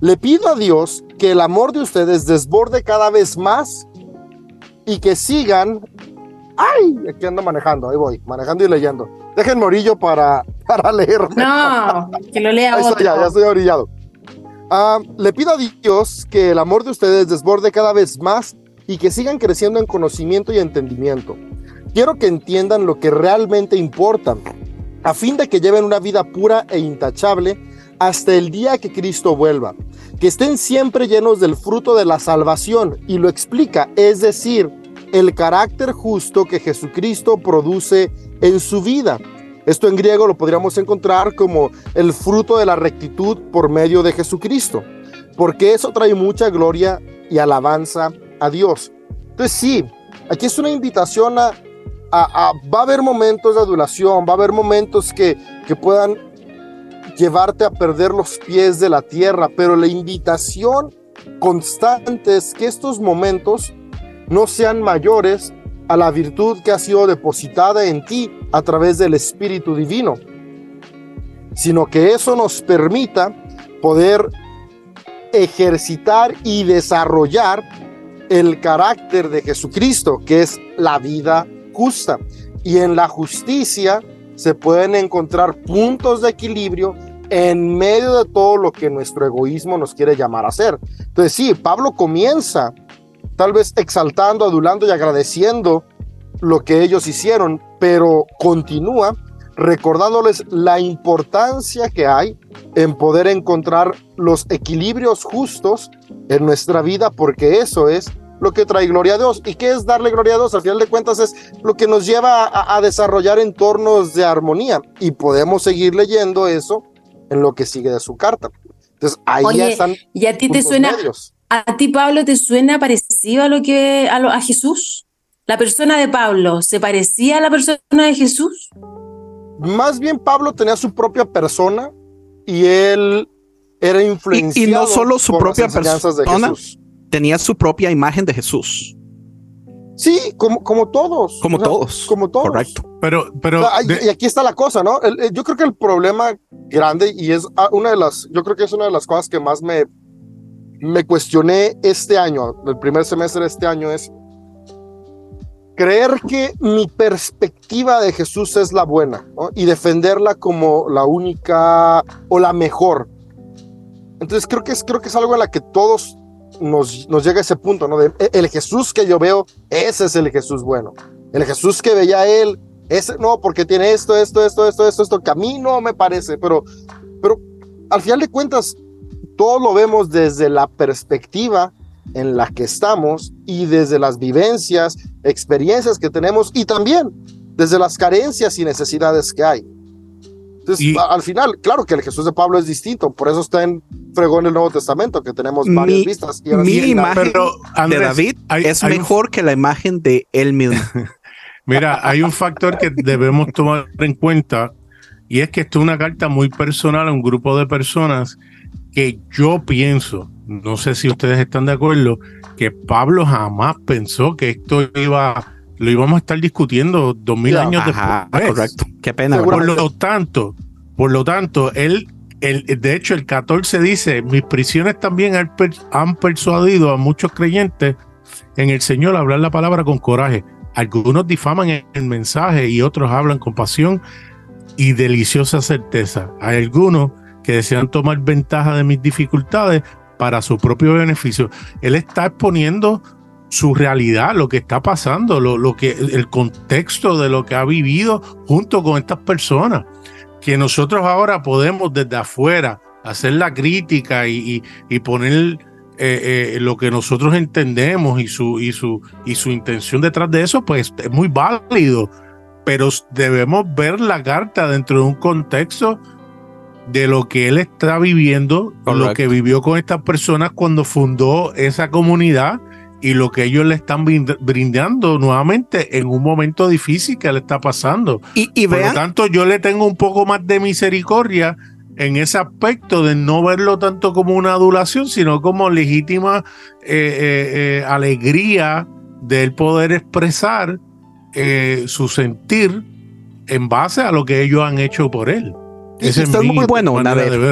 Le pido a Dios que el amor de ustedes desborde cada vez más y que sigan ¡Ay! Aquí ando manejando, ahí voy, manejando y leyendo. Dejen Morillo para, para leerme. No, que lo lea otro. ya, ya estoy orillado. Ah, le pido a Dios que el amor de ustedes desborde cada vez más y que sigan creciendo en conocimiento y entendimiento. Quiero que entiendan lo que realmente importa, a fin de que lleven una vida pura e intachable hasta el día que Cristo vuelva. Que estén siempre llenos del fruto de la salvación, y lo explica, es decir, el carácter justo que Jesucristo produce en su vida. Esto en griego lo podríamos encontrar como el fruto de la rectitud por medio de Jesucristo, porque eso trae mucha gloria y alabanza a Dios. Entonces sí, aquí es una invitación a, va a haber momentos de adulación, va a haber momentos que, que puedan llevarte a perder los pies de la tierra, pero la invitación constante es que estos momentos no sean mayores a la virtud que ha sido depositada en ti a través del Espíritu Divino, sino que eso nos permita poder ejercitar y desarrollar el carácter de Jesucristo, que es la vida justa. Y en la justicia se pueden encontrar puntos de equilibrio en medio de todo lo que nuestro egoísmo nos quiere llamar a hacer. Entonces sí, Pablo comienza tal vez exaltando, adulando y agradeciendo lo que ellos hicieron, pero continúa recordándoles la importancia que hay en poder encontrar los equilibrios justos en nuestra vida, porque eso es lo que trae gloria a Dios. ¿Y qué es darle gloria a Dios? Al final de cuentas es lo que nos lleva a, desarrollar entornos de armonía y podemos seguir leyendo eso en lo que sigue de su carta. Entonces ahí ya están. ¿Y a ti te suena, ¿A ti, Pablo, te suena parecido a lo que a, a Jesús? ¿La persona de Pablo se parecía a la persona de Jesús? Más bien Pablo tenía su propia persona y él era influenciado y, no solo su propia persona, tenía su propia imagen de Jesús. Sí, como, como todos. Como todos. Como todos. Correcto. Pero, pero. Y aquí está la cosa, ¿no? yo creo que el problema grande, y es ah, una de las, yo creo que es una de las cosas que más me me cuestioné este año, el primer semestre de este año es creer que mi perspectiva de Jesús es la buena y defenderla como la única o la mejor. Entonces creo que es, creo que es algo en la que todos nos, nos llega a ese punto, ¿no? De, e, el Jesús que yo veo, ese es el Jesús bueno. El Jesús que veía él, ese no, porque tiene esto, esto, esto, esto, esto, esto, que a mí no me parece, pero, pero al final de cuentas, todo lo vemos desde la perspectiva en la que estamos y desde las vivencias, experiencias que tenemos y también desde las carencias y necesidades que hay. Entonces, al final, claro que el Jesús de Pablo es distinto, por eso está en fregón el Nuevo Testamento, que tenemos varias vistas. Y mi imagen de David es mejor que la imagen de él mismo. Mira, hay un factor que debemos tomar en cuenta y es que esto es una carta muy personal a un grupo de personas que yo pienso, no sé si ustedes están de acuerdo, que Pablo jamás pensó que esto iba lo íbamos a estar discutiendo dos mil años después. Correcto. Qué pena. Por lo tanto, por lo tanto, él, el, de hecho, el 14 dice: Mis prisiones también han, persuadido a muchos creyentes en el Señor a hablar la palabra con coraje. Algunos difaman el mensaje y otros hablan con pasión y deliciosa certeza. Hay algunos que desean tomar ventaja de mis dificultades para su propio beneficio. Él está exponiendo su realidad, lo que está pasando, lo, lo, que, el contexto de lo que ha vivido junto con estas personas, que nosotros ahora podemos desde afuera hacer la crítica y, y, poner eh, eh, lo que nosotros entendemos y su, y, su, y su intención detrás de eso, pues es muy válido, pero debemos ver la carta dentro de un contexto de lo que él está viviendo, lo que vivió con estas personas cuando fundó esa comunidad y lo que ellos le están brindando nuevamente en un momento difícil que le está pasando. Y, Por lo tanto, yo le tengo un poco más de misericordia en ese aspecto de no verlo tanto como una adulación, sino como legítima eh, eh, eh, alegría de él poder expresar su sentir en base a lo que ellos han hecho por él. Ese es muy bueno,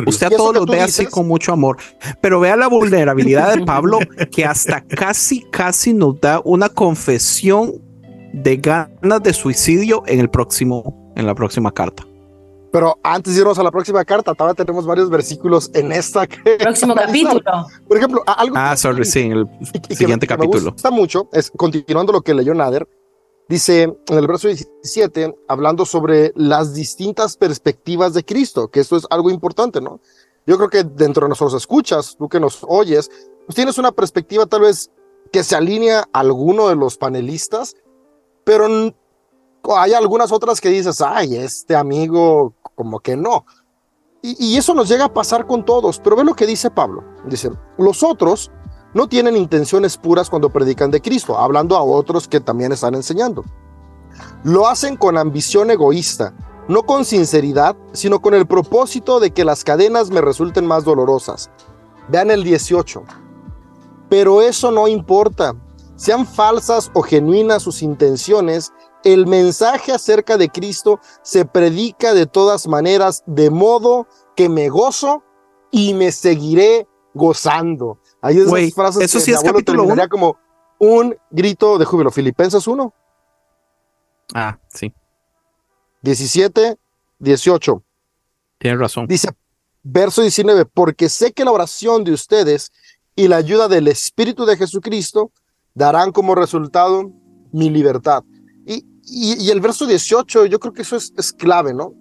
Usted a todos los ve así con mucho amor, pero vea la vulnerabilidad de Pablo que hasta casi, casi nos da una confesión de ganas de suicidio en el próximo, en la próxima carta. Pero antes de irnos a la próxima carta, todavía tenemos varios versículos en esta. Próximo capítulo. Por ejemplo, algo. Ah, sorry, sí, en el siguiente capítulo. Está mucho, es continuando lo que leyó Nader. Dice en el verso 17, hablando sobre las distintas perspectivas de Cristo, que esto es algo importante, ¿no? Yo creo que dentro de nosotros escuchas, tú que nos oyes, pues tienes una perspectiva tal vez que se alinea a alguno de los panelistas, pero hay algunas otras que dices, ay, este amigo como que no. Y, y eso nos llega a pasar con todos, pero ve lo que dice Pablo. Dice, los otros no tienen intenciones puras cuando predican de Cristo, hablando a otros que también están enseñando. Lo hacen con ambición egoísta, no con sinceridad, sino con el propósito de que las cadenas me resulten más dolorosas. Vean el 18. Pero eso no importa. Sean falsas o genuinas sus intenciones, el mensaje acerca de Cristo se predica de todas maneras, de modo que me gozo y me seguiré gozando. Hay esas frases eso sí es capítulo 1. como un grito de júbilo. Filipenses 1. Ah, sí. 17, 18. Tienes razón. Dice, verso 19, porque sé que la oración de ustedes y la ayuda del Espíritu de Jesucristo darán como resultado mi libertad. Y, y, el verso 18, yo creo que eso es, es clave, ¿no?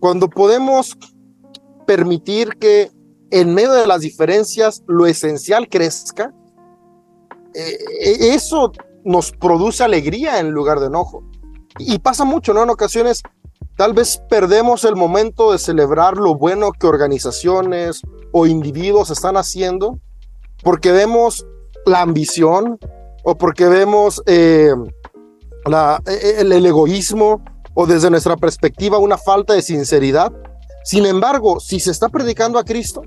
Cuando podemos permitir que en medio de las diferencias lo esencial crezca, eh, eh, eso nos produce alegría en lugar de enojo. Y pasa mucho, ¿no? En ocasiones tal vez perdemos el momento de celebrar lo bueno que organizaciones o individuos están haciendo porque vemos la ambición o porque vemos eh, el egoísmo o desde nuestra perspectiva una falta de sinceridad sin embargo, si se está predicando a Cristo,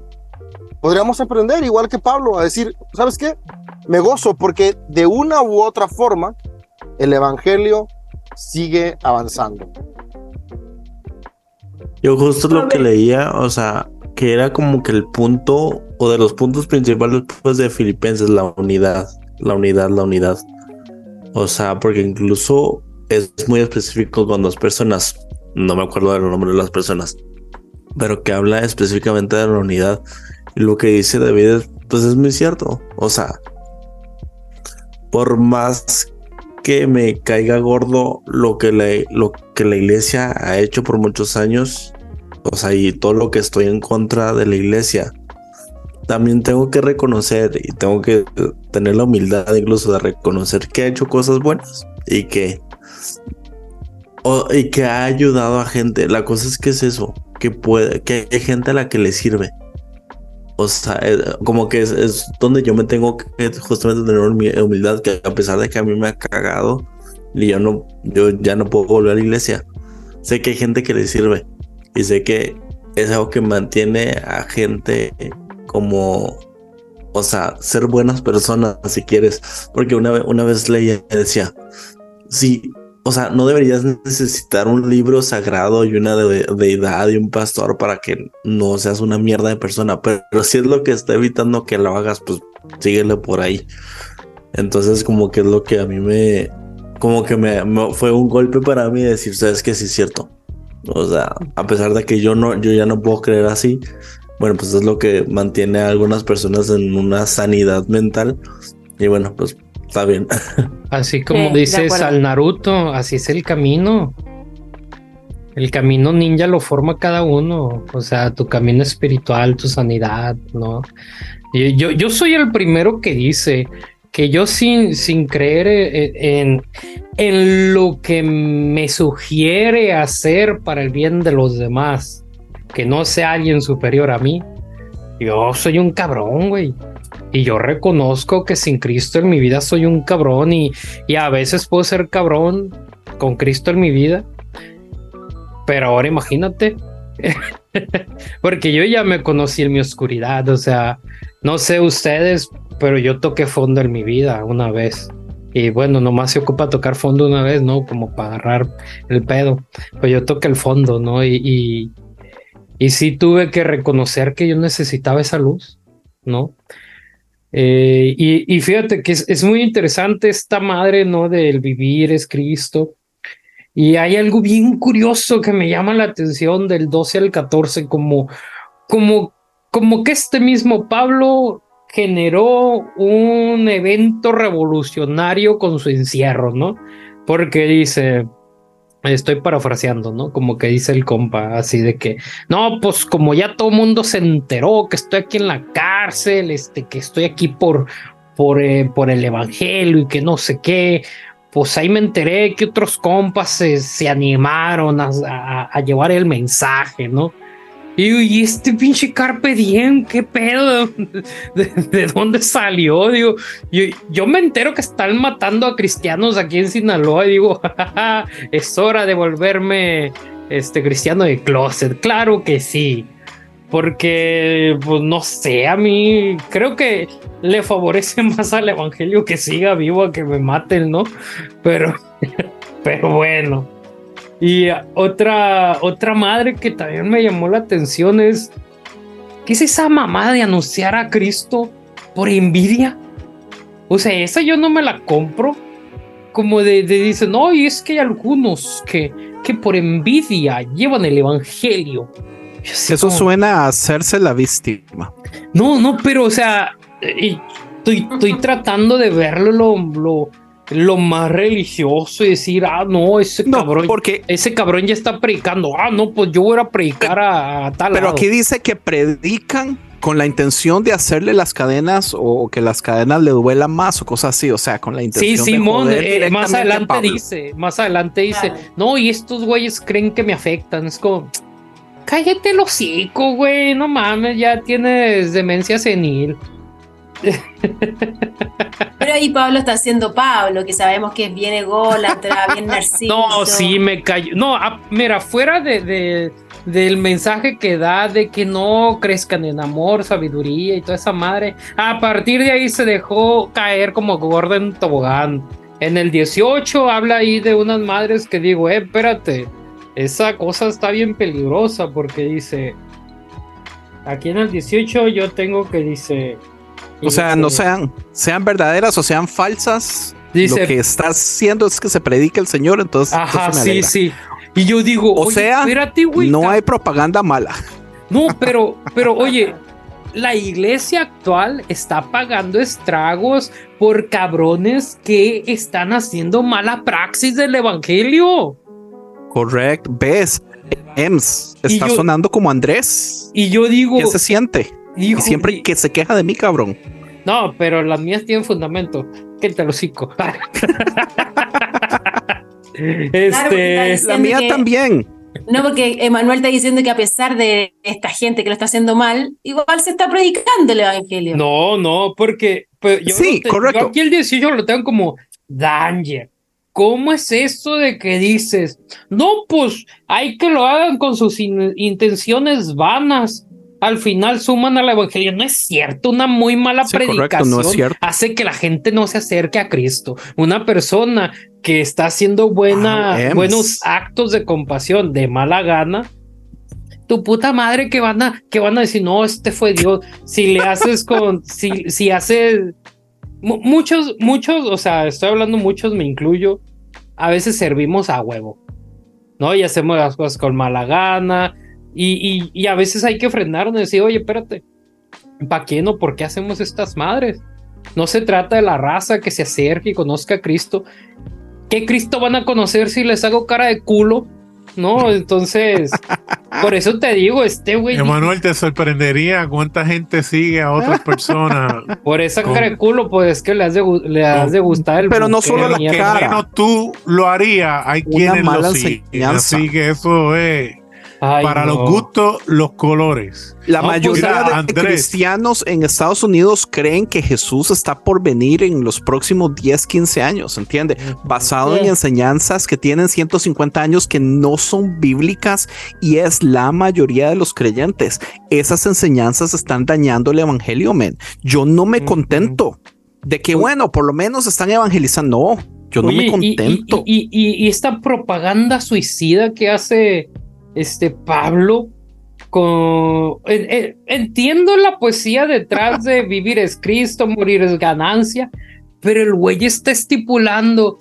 podríamos aprender, igual que Pablo, a decir, ¿sabes qué? Me gozo porque de una u otra forma el Evangelio sigue avanzando. Yo justo lo que leía, o sea, que era como que el punto o de los puntos principales pues, de Filipenses, la unidad, la unidad, la unidad. O sea, porque incluso es muy específico con dos personas, no me acuerdo del nombre de las personas, pero que habla específicamente de la unidad. Lo que dice David es pues es muy cierto. O sea, por más que me caiga gordo lo que la, lo que la iglesia ha hecho por muchos años, o sea, y todo lo que estoy en contra de la iglesia, también tengo que reconocer y tengo que tener la humildad incluso de reconocer que ha hecho cosas buenas y que y que ha ayudado a gente. La cosa es que es eso, que puede, que hay gente a la que le sirve. O sea, eh, como que es, donde yo me tengo que justamente tener humildad, que a pesar de que a mí me ha cagado y yo no, yo ya no puedo volver a la iglesia, sé que hay gente que le sirve y sé que es algo que mantiene a gente como, o sea, ser buenas personas si quieres, porque una, una vez leía decía, si o sea, no deberías necesitar un libro sagrado y una deidad y un pastor para que no seas una mierda de persona, pero, si es lo que está evitando que lo hagas, pues síguele por ahí. Entonces, como que es lo que a mí me, como que me, fue un golpe para mí decir, sabes que sí es cierto. O sea, a pesar de que yo no, yo ya no puedo creer así, bueno, pues es lo que mantiene a algunas personas en una sanidad mental. Y bueno, pues está bien. Así como dices al Naruto, así es el camino. El camino ninja lo forma cada uno, o sea, tu camino espiritual, tu sanidad, ¿no? Yo, yo soy el primero que dice que yo sin, sin creer en, en lo que me sugiere hacer para el bien de los demás, que no sea alguien superior a mí, yo soy un cabrón, güey. Y yo reconozco que sin Cristo en mi vida soy un cabrón y, y a veces puedo ser cabrón con Cristo en mi vida. Pero ahora imagínate, porque yo ya me conocí en mi oscuridad, o sea, no sé ustedes, pero yo toqué fondo en mi vida una vez. Y bueno, nomás se ocupa tocar fondo una vez, ¿no? Como para agarrar el pedo. Pues yo toqué el fondo, ¿no? Y, y, y sí tuve que reconocer que yo necesitaba esa luz, ¿no? Eh, y, fíjate que es, muy interesante esta madre, ¿no? Del vivir es Cristo. Y hay algo bien curioso que me llama la atención del 12 al 14, como, como, como que este mismo Pablo generó un evento revolucionario con su encierro, ¿no? Porque dice, Estoy parafraseando, ¿no? Como que dice el compa, así de que, no, pues como ya todo el mundo se enteró que estoy aquí en la cárcel, este, que estoy aquí por, por, eh, por el evangelio y que no sé qué, pues ahí me enteré que otros compas se, animaron a, llevar el mensaje, ¿no? Y, este pinche Carpe Diem, ¿qué pedo? ¿De, dónde salió? Digo, yo, me entero que están matando a cristianos aquí en Sinaloa digo, es hora de volverme este cristiano de closet. Claro que sí. Porque, pues no sé, a mí creo que le favorece más al evangelio que siga vivo a que me maten, ¿no? Pero, pero bueno. Y otra, otra madre que también me llamó la atención es, ¿qué es esa mamá de anunciar a Cristo por envidia? O sea, esa yo no me la compro. Como de, de dicen, no, y es que hay algunos que, que por envidia llevan el evangelio. Eso suena a hacerse la víctima. No, no, pero o sea, estoy, estoy tratando de verlo lo, lo más religioso y decir, ah, no, ese cabrón, porque ese cabrón ya está predicando, ah, no, pues yo voy a predicar a, tal. Pero aquí dice que predican con la intención de hacerle las cadenas o que las cadenas le duelan más o cosas así, o sea, con la intención sí, Simón, eh, más adelante dice, más adelante dice, no, y estos güeyes creen que me afectan, es como, cállate el hocico, güey, no mames, ya tienes demencia senil. Pero ahí Pablo está haciendo Pablo, que sabemos que viene golatra, bien narciso. No, sí, me cayó. No, ah, mira, fuera de, del mensaje que da de que no crezcan en amor, sabiduría y toda esa madre, a partir de ahí se dejó caer como Gordon Tobogán. En el 18 habla ahí de unas madres que digo, eh, espérate, esa cosa está bien peligrosa porque dice, aquí en el 18 yo tengo que dice, o sea, no sean, sean verdaderas o sean falsas. Dice, lo que está haciendo es que se predica el Señor, entonces. Ajá, sí, sí. Y yo digo, o sea, no hay propaganda mala. No, pero, pero oye, la iglesia actual está pagando estragos por cabrones que están haciendo mala praxis del evangelio. Correcto, ves, Ems está sonando como Andrés. Y yo digo, ¿qué se siente? Y siempre que se queja de mí, cabrón. No, pero las mías tienen fundamento. Que te lo cico. este, la mía también. No, porque Emanuel está diciendo que a pesar de esta gente que lo está haciendo mal, igual se está predicando el evangelio. No, no, porque pues, yo, sí, correcto. yo aquí el 18 lo tengo como danger. ¿Cómo es eso de que dices, no, pues hay que lo hagan con sus intenciones vanas? Al final suman al evangelio. No es cierto, una muy mala predicación hace que la gente no se acerque a Cristo. Una persona que está haciendo buena, ah, buenos actos de compasión de mala gana, tu puta madre que van a, que van a decir, no, este fue Dios. Si le haces con, si, si haces, muchos, muchos, o sea, estoy hablando muchos, me incluyo, a veces servimos a huevo, ¿no? Y hacemos las cosas con mala gana, y, y, y a veces hay que frenarnos y decir, oye, espérate, ¿para qué no? ¿Por qué hacemos estas madres? No se trata de la raza que se acerque y conozca a Cristo, ¿qué Cristo van a conocer si les hago cara de culo? No, entonces, por eso te digo, este güey. Emanuel, te sorprendería cuánta gente sigue a otras personas. Por esa cara de culo, pues es que le has de, le has de gustar el. Pero no solo la cara. no tú lo harías, hay quienes lo siguen. Así que eso es. Para los gustos, los colores. La pues, mayoría de cristianos en Estados Unidos creen que Jesús está por venir en los próximos 10, 15 años, ¿entiende? Basado en enseñanzas que tienen 150 años que no son bíblicas y es la mayoría de los creyentes. Esas enseñanzas están dañando el evangelio, men. Yo no me contento de que, bueno, por lo menos están evangelizando. No, yo no me contento. y esta propaganda suicida que hace este Pablo con entiendo la poesía detrás de vivir es Cristo, morir es ganancia, pero el güey está estipulando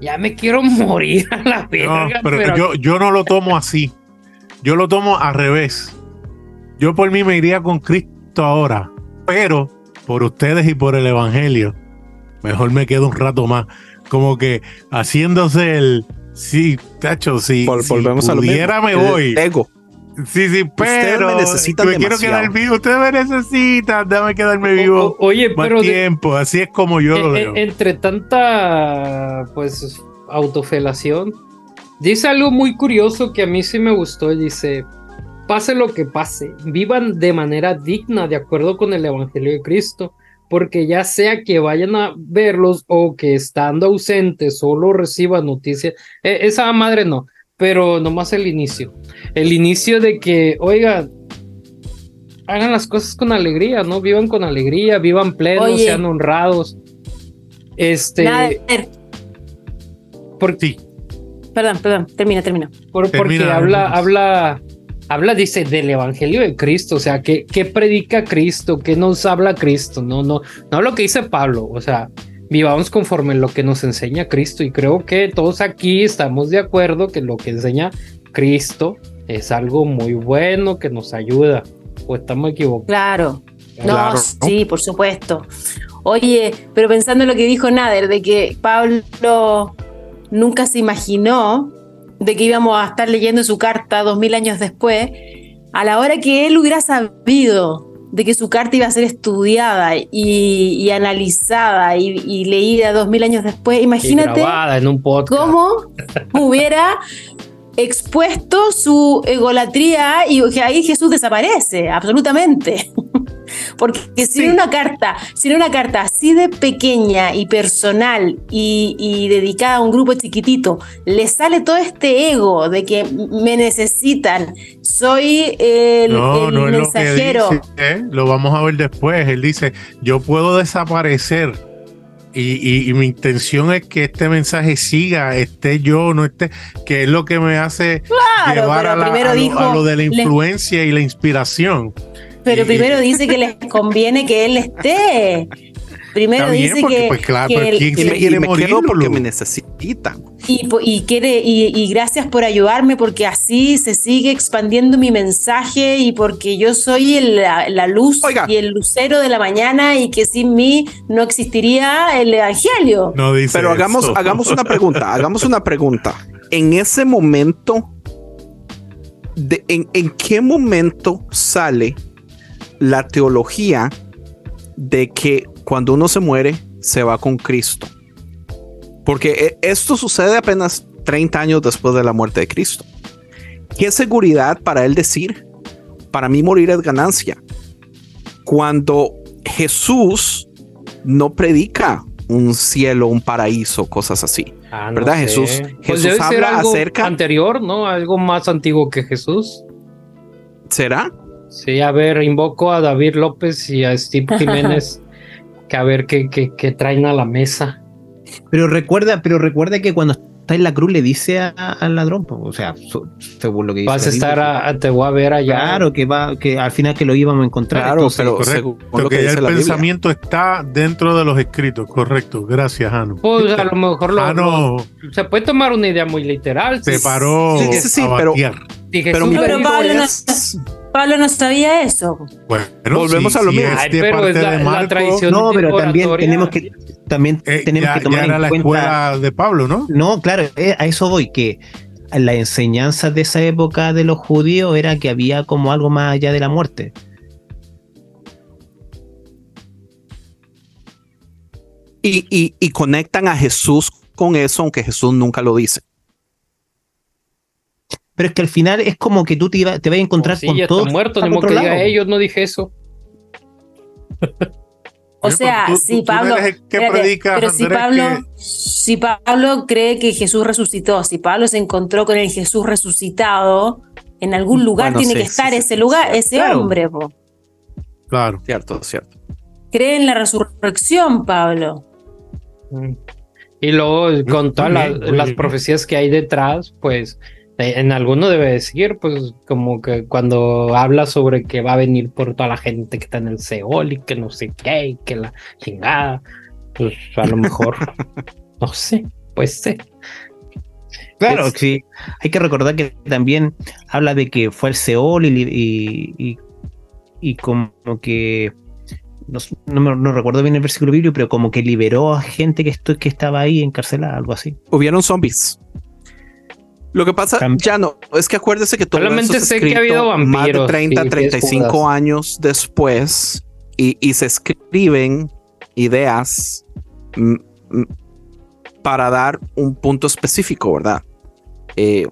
ya me quiero morir a la verga. pero, Yo, yo no lo tomo así. Yo lo tomo al revés. Yo por mí me iría con Cristo ahora, pero por ustedes y por el Evangelio, mejor me quedo un rato más. Como que haciéndose el, Sí, tacho, sí. volvemos a lo mismo. me voy. ego. Sí, sí, pero me, necesitan me quiero quedar vivo. Ustedes me necesitan, déjame quedarme vivo. oye, más pero tiempo, así es como yo lo veo. Entre tanta, pues, autofelación, dice algo muy curioso que a mí sí me gustó. Dice, pase lo que pase, vivan de manera digna, de acuerdo con el Evangelio de Cristo porque ya sea que vayan a verlos o que estando ausentes solo reciban noticias, e, esa madre no, pero nomás el inicio. El inicio de que, oigan, hagan las cosas con alegría, ¿no? Vivan con alegría, vivan plenos, sean honrados. Este. Por ti. Perdón, perdón, termina, termina. porque habla, habla habla, dice, del Evangelio de Cristo, o sea, ¿qué, qué predica Cristo? ¿Qué nos habla Cristo? No, no, no lo que dice Pablo, o sea, vivamos conforme lo que nos enseña Cristo y creo que todos aquí estamos de acuerdo que lo que enseña Cristo es algo muy bueno que nos ayuda, o estamos equivocados. Claro, no, sí, por supuesto. Oye, pero pensando en lo que dijo Nader, de que Pablo nunca se imaginó de que íbamos a estar leyendo su carta dos mil años después, a la hora que él hubiera sabido de que su carta iba a ser estudiada y, analizada y, leída dos mil años después, imagínate en un cómo hubiera expuesto su egolatría y ahí Jesús desaparece, absolutamente. Porque si una carta, si una carta así de pequeña y personal y, dedicada a un grupo chiquitito, le sale todo este ego de que me necesitan, soy el, mensajero. Lo, ¿eh? lo vamos a ver después. Él dice, yo puedo desaparecer. Y, mi intención es que este mensaje siga, esté yo, no esté, que es lo que me hace llevar a, lo, de la influencia y la inspiración. Pero primero dice que les conviene que él esté. primero dice que, pues claro, ¿quién se quiere morir porque me necesita. Y, y quiere y, gracias por ayudarme porque así se sigue expandiendo mi mensaje y porque yo soy la, luz y el lucero de la mañana y que sin mí no existiría el evangelio. No dice Pero hagamos hagamos una pregunta, hagamos una pregunta. En ese momento de, en, en qué momento sale la teología de que cuando uno se muere, se va con Cristo. Porque eh, esto sucede apenas 30 años después de la muerte de Cristo. ¿Qué seguridad para él decir? Para mí morir es ganancia. Cuando Jesús no predica un cielo, un paraíso, cosas así. Ah, ¿Verdad? Jesús, pues Jesús habla acerca anterior, ¿no? Algo más antiguo que Jesús. ¿Será? Sí, a ver, invoco a David López y a Steve Jiménez que a ver qué, qué, traen a la mesa. Pero recuerda, pero recuerda que cuando está en la cruz le dice al ladrón, o sea, según lo que dice. Vas a estar, a, te voy a ver allá. Claro, que va, que al final que lo íbamos a encontrar. Claro, pero correcto, lo que, el pensamiento está dentro de los escritos, correcto. Gracias, Ano. Pues a lo mejor lo, se puede tomar una idea muy literal. Se paró sí, sí, pero, pero, mi pero Pablo no, Pablo no sabía eso. Bueno, volvemos a lo mismo. pero es la, tradición. No, pero también tenemos que también eh, tenemos que tomar en la escuela de Pablo, ¿no? No, claro, eh, a eso voy que la enseñanza de esa época de los judíos era que había como algo más allá de la muerte. Y, y conectan a Jesús con eso, aunque Jesús nunca lo dice pero es que al final es como que tú te, vas a encontrar con todos. muertos, ni que diga ellos, no dije eso. O sea, si Pablo, pero si Pablo, si Pablo cree que Jesús resucitó, si Pablo se encontró con el Jesús resucitado, en algún lugar tiene que estar ese lugar, ese hombre. Claro, cierto, cierto. Cree en la resurrección, Pablo. Mm. Y luego con todas las profecías que hay detrás, pues en alguno debe decir, pues como que cuando habla sobre que va a venir por toda la gente que está en el Seol y que no sé qué, y que la chingada, pues a lo mejor, no sé, pues sí. Claro, sí. Hay que recordar que también habla de que fue el Seol y, y, como que no, no, recuerdo bien el versículo bíblico, pero como que liberó a gente que, esto, que estaba ahí encarcelada, algo así. Hubieron zombies. Lo que pasa, ya no, es que acuérdese que todo Solamente sé que ha habido vampiros, más de 30, 35 años después y, se escriben ideas para dar un punto específico, ¿verdad? Eh,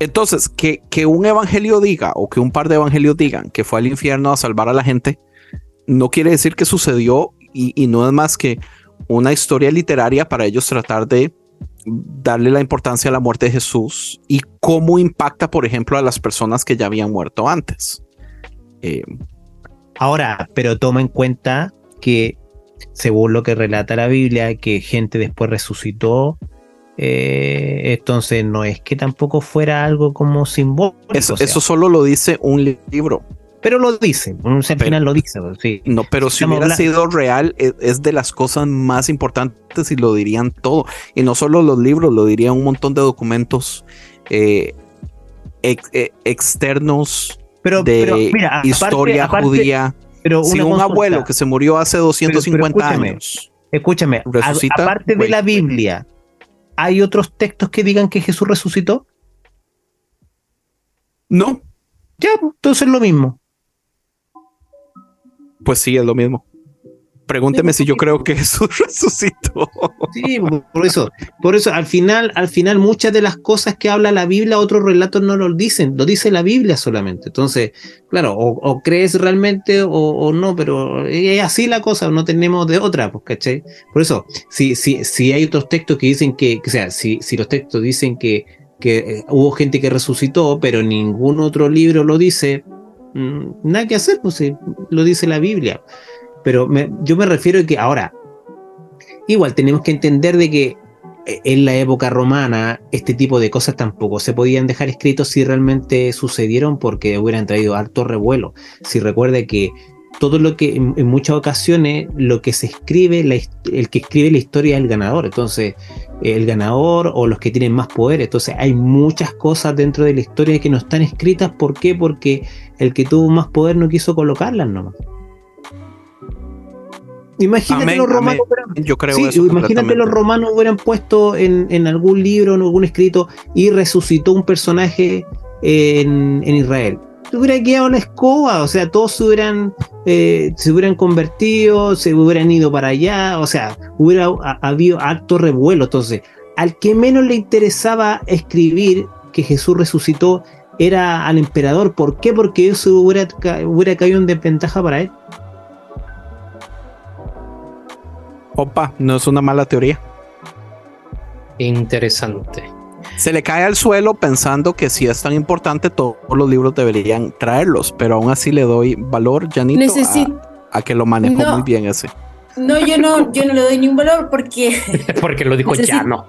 entonces, que, que un evangelio diga o que un par de evangelios digan que fue al infierno a salvar a la gente, no quiere decir que sucedió y, y no es más que una historia literaria para ellos tratar de darle la importancia a la muerte de Jesús y cómo impacta, por ejemplo, a las personas que ya habían muerto antes. Eh, Ahora, pero toma en cuenta que, según lo que relata la Biblia, que gente después resucitó, eh, entonces no es que tampoco fuera algo como simbólico. Eso, eso solo lo dice un libro. Pero lo dice, al final lo dice. Sí. No, pero si hubiera sido real, e, es, de las cosas más importantes y lo dirían todo. Y no solo los libros, lo dirían un montón de documentos eh, e, externos pero, de historia judía. Pero si un abuelo que se murió hace 250 años. Escúchame, aparte de la Biblia, ¿hay otros textos que digan que Jesús resucitó? No. Ya, pues, entonces es lo mismo pues sí, es lo mismo. Pregúnteme si yo creo que Jesús resucitó. Sí, por eso, por eso al final, al final muchas de las cosas que habla la Biblia, otros relatos no lo dicen, lo dice la Biblia solamente. Entonces, claro, o, crees realmente o, no, pero es así la cosa, no tenemos de otra, pues, ¿cachai? Por eso, si, si, si hay otros textos que dicen que, o sea, si, si los textos dicen que, que eh, hubo gente que resucitó, pero ningún otro libro lo dice, nada que hacer, pues lo dice la Biblia. Pero yo me refiero a que ahora, igual tenemos que entender de que eh, en la época romana este tipo de cosas tampoco se podían dejar escritos si realmente sucedieron porque hubieran traído harto revuelo. Si recuerde que todo lo que en, muchas ocasiones lo que se escribe, el que escribe la historia es el ganador. Entonces, el ganador o los que tienen más poder. Entonces, hay muchas cosas dentro de la historia que no están escritas. ¿Por qué? Porque el que tuvo más poder no quiso colocarlas nomás. Imagínate los romanos. Yo creo imagínate los romanos hubieran puesto en, algún libro, en algún escrito, y resucitó un personaje en, en Israel hubiera quedado la escoba, o sea, todos se hubieran, eh, se hubieran convertido, se hubieran ido para allá, o sea, hubiera habido acto revuelo. Entonces, al que menos le interesaba escribir que Jesús resucitó era al emperador. ¿Por qué? Porque eso hubiera, hubiera caído en desventaja para él. Opa, no es una mala teoría. Interesante se le cae al suelo pensando que si es tan importante, todos los libros deberían traerlos, pero aún así le doy valor, Janito, a, que lo manejó muy bien ese. No, yo no, yo no le doy ningún valor porque. porque lo dijo ya no.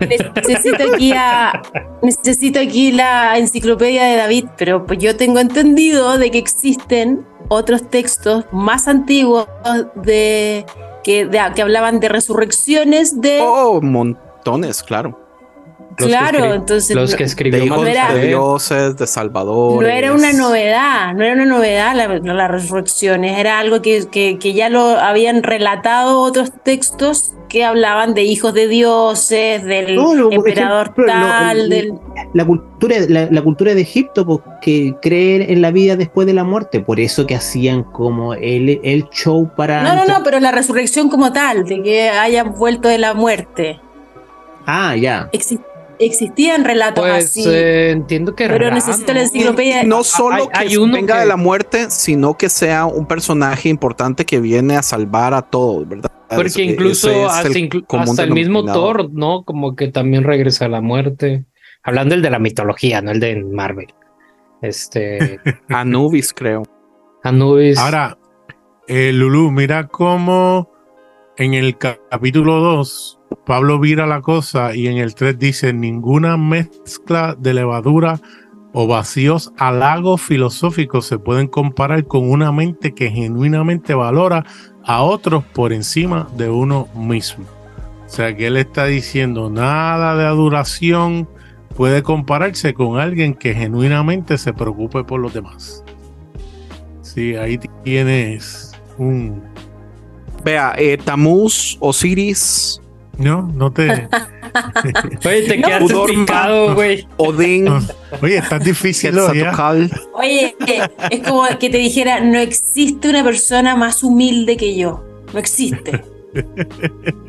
Necesito aquí, necesito aquí la enciclopedia de David, pero pues yo tengo entendido de que existen otros textos más antiguos de que, que hablaban de resurrecciones de. Oh, montones, claro claro, entonces los que escribieron de, de dioses, de Salvador. No era una novedad, no era una novedad la resurrecciones, era algo que, que, ya lo habían relatado otros textos que hablaban de hijos de dioses, del emperador tal, del... La cultura, la, cultura de Egipto, pues, que creer en la vida después de la muerte, por eso que hacían como el, el show para... No, no, no, pero la resurrección como tal, de que hayan vuelto de la muerte. Ah, ya existían relatos pues, así. Eh, entiendo que pero necesito la enciclopedia. No solo que venga de la muerte, sino que sea un personaje importante que viene a salvar a todos, ¿verdad? Porque incluso hasta, el, mismo Thor, ¿no? Como que también regresa a la muerte. Hablando el de la mitología, no el de Marvel. Este. Anubis, creo. Anubis. Ahora, eh, Lulu, mira cómo en el capítulo 2 Pablo vira la cosa y en el 3 dice, ninguna mezcla de levadura o vacíos halagos filosóficos se pueden comparar con una mente que genuinamente valora a otros por encima de uno mismo. O sea que él está diciendo, nada de adoración puede compararse con alguien que genuinamente se preocupe por los demás. Sí, ahí tienes un... Vea, eh, Tamuz, Osiris, no, no te. Oye, te quedas picado, güey. Odín. Ah, oye, está difícil. Oye, es como que te dijera: no existe una persona más humilde que yo. No existe.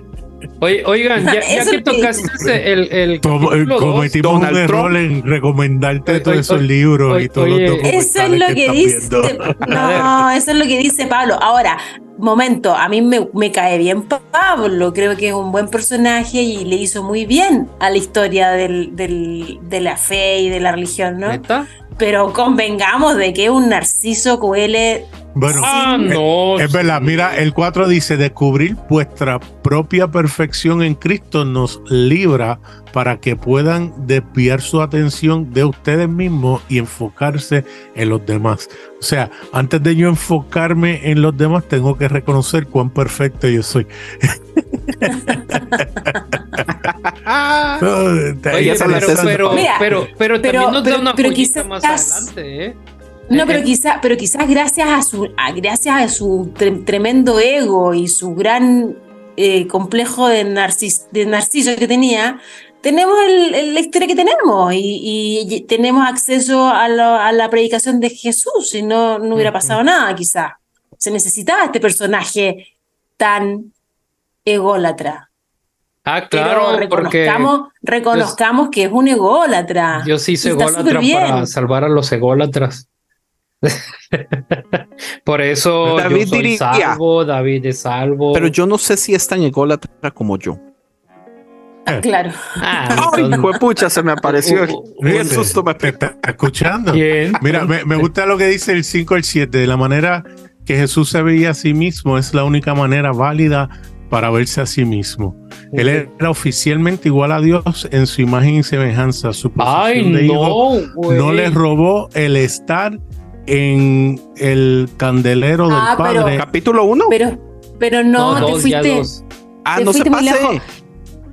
Oye, oigan, ya, que tocaste el, el cometimos un error en recomendarte todos esos libros y todo Eso es lo que dice. No, eso es lo que dice Pablo. Ahora, momento, a mí me, cae bien Pablo, creo que es un buen personaje y le hizo muy bien a la historia del, de la fe y de la religión, ¿no? Pero convengamos de que un narciso cuele bueno, ah, no. es, verdad. Mira, el 4 dice: descubrir vuestra propia perfección en Cristo nos libra para que puedan desviar su atención de ustedes mismos y enfocarse en los demás. O sea, antes de yo enfocarme en los demás, tengo que reconocer cuán perfecto yo soy. pero, pero, también nos da una pero más adelante, ¿eh? No, pero quizá, pero quizás gracias a su, gracias a su tremendo ego y su gran eh, complejo de, de narciso que tenía, tenemos el, la historia que tenemos y, tenemos acceso a, la predicación de Jesús y no, no hubiera pasado nada quizá. Se necesitaba este personaje tan ególatra. Ah, claro, reconozcamos, reconozcamos que es un ególatra. Yo sí soy ególatra para salvar a los ególatras. Por eso David yo soy salvo, David es salvo. Pero yo no sé si es tan ególatra como yo. Ah, claro. Ah, Ay, pucha, se me apareció. Qué susto me está escuchando. Mira, me, gusta lo que dice el 5 al 7. De la manera que Jesús se veía a sí mismo es la única manera válida para verse a sí mismo. Él era oficialmente igual a Dios en su imagen y semejanza. Su posición de hijo no le robó el estar en el candelero del Ah, pero- padre. Capítulo 1. Pero, pero no, No, te dos, fuiste. Ah, te no se fuiste muy pase. lejos.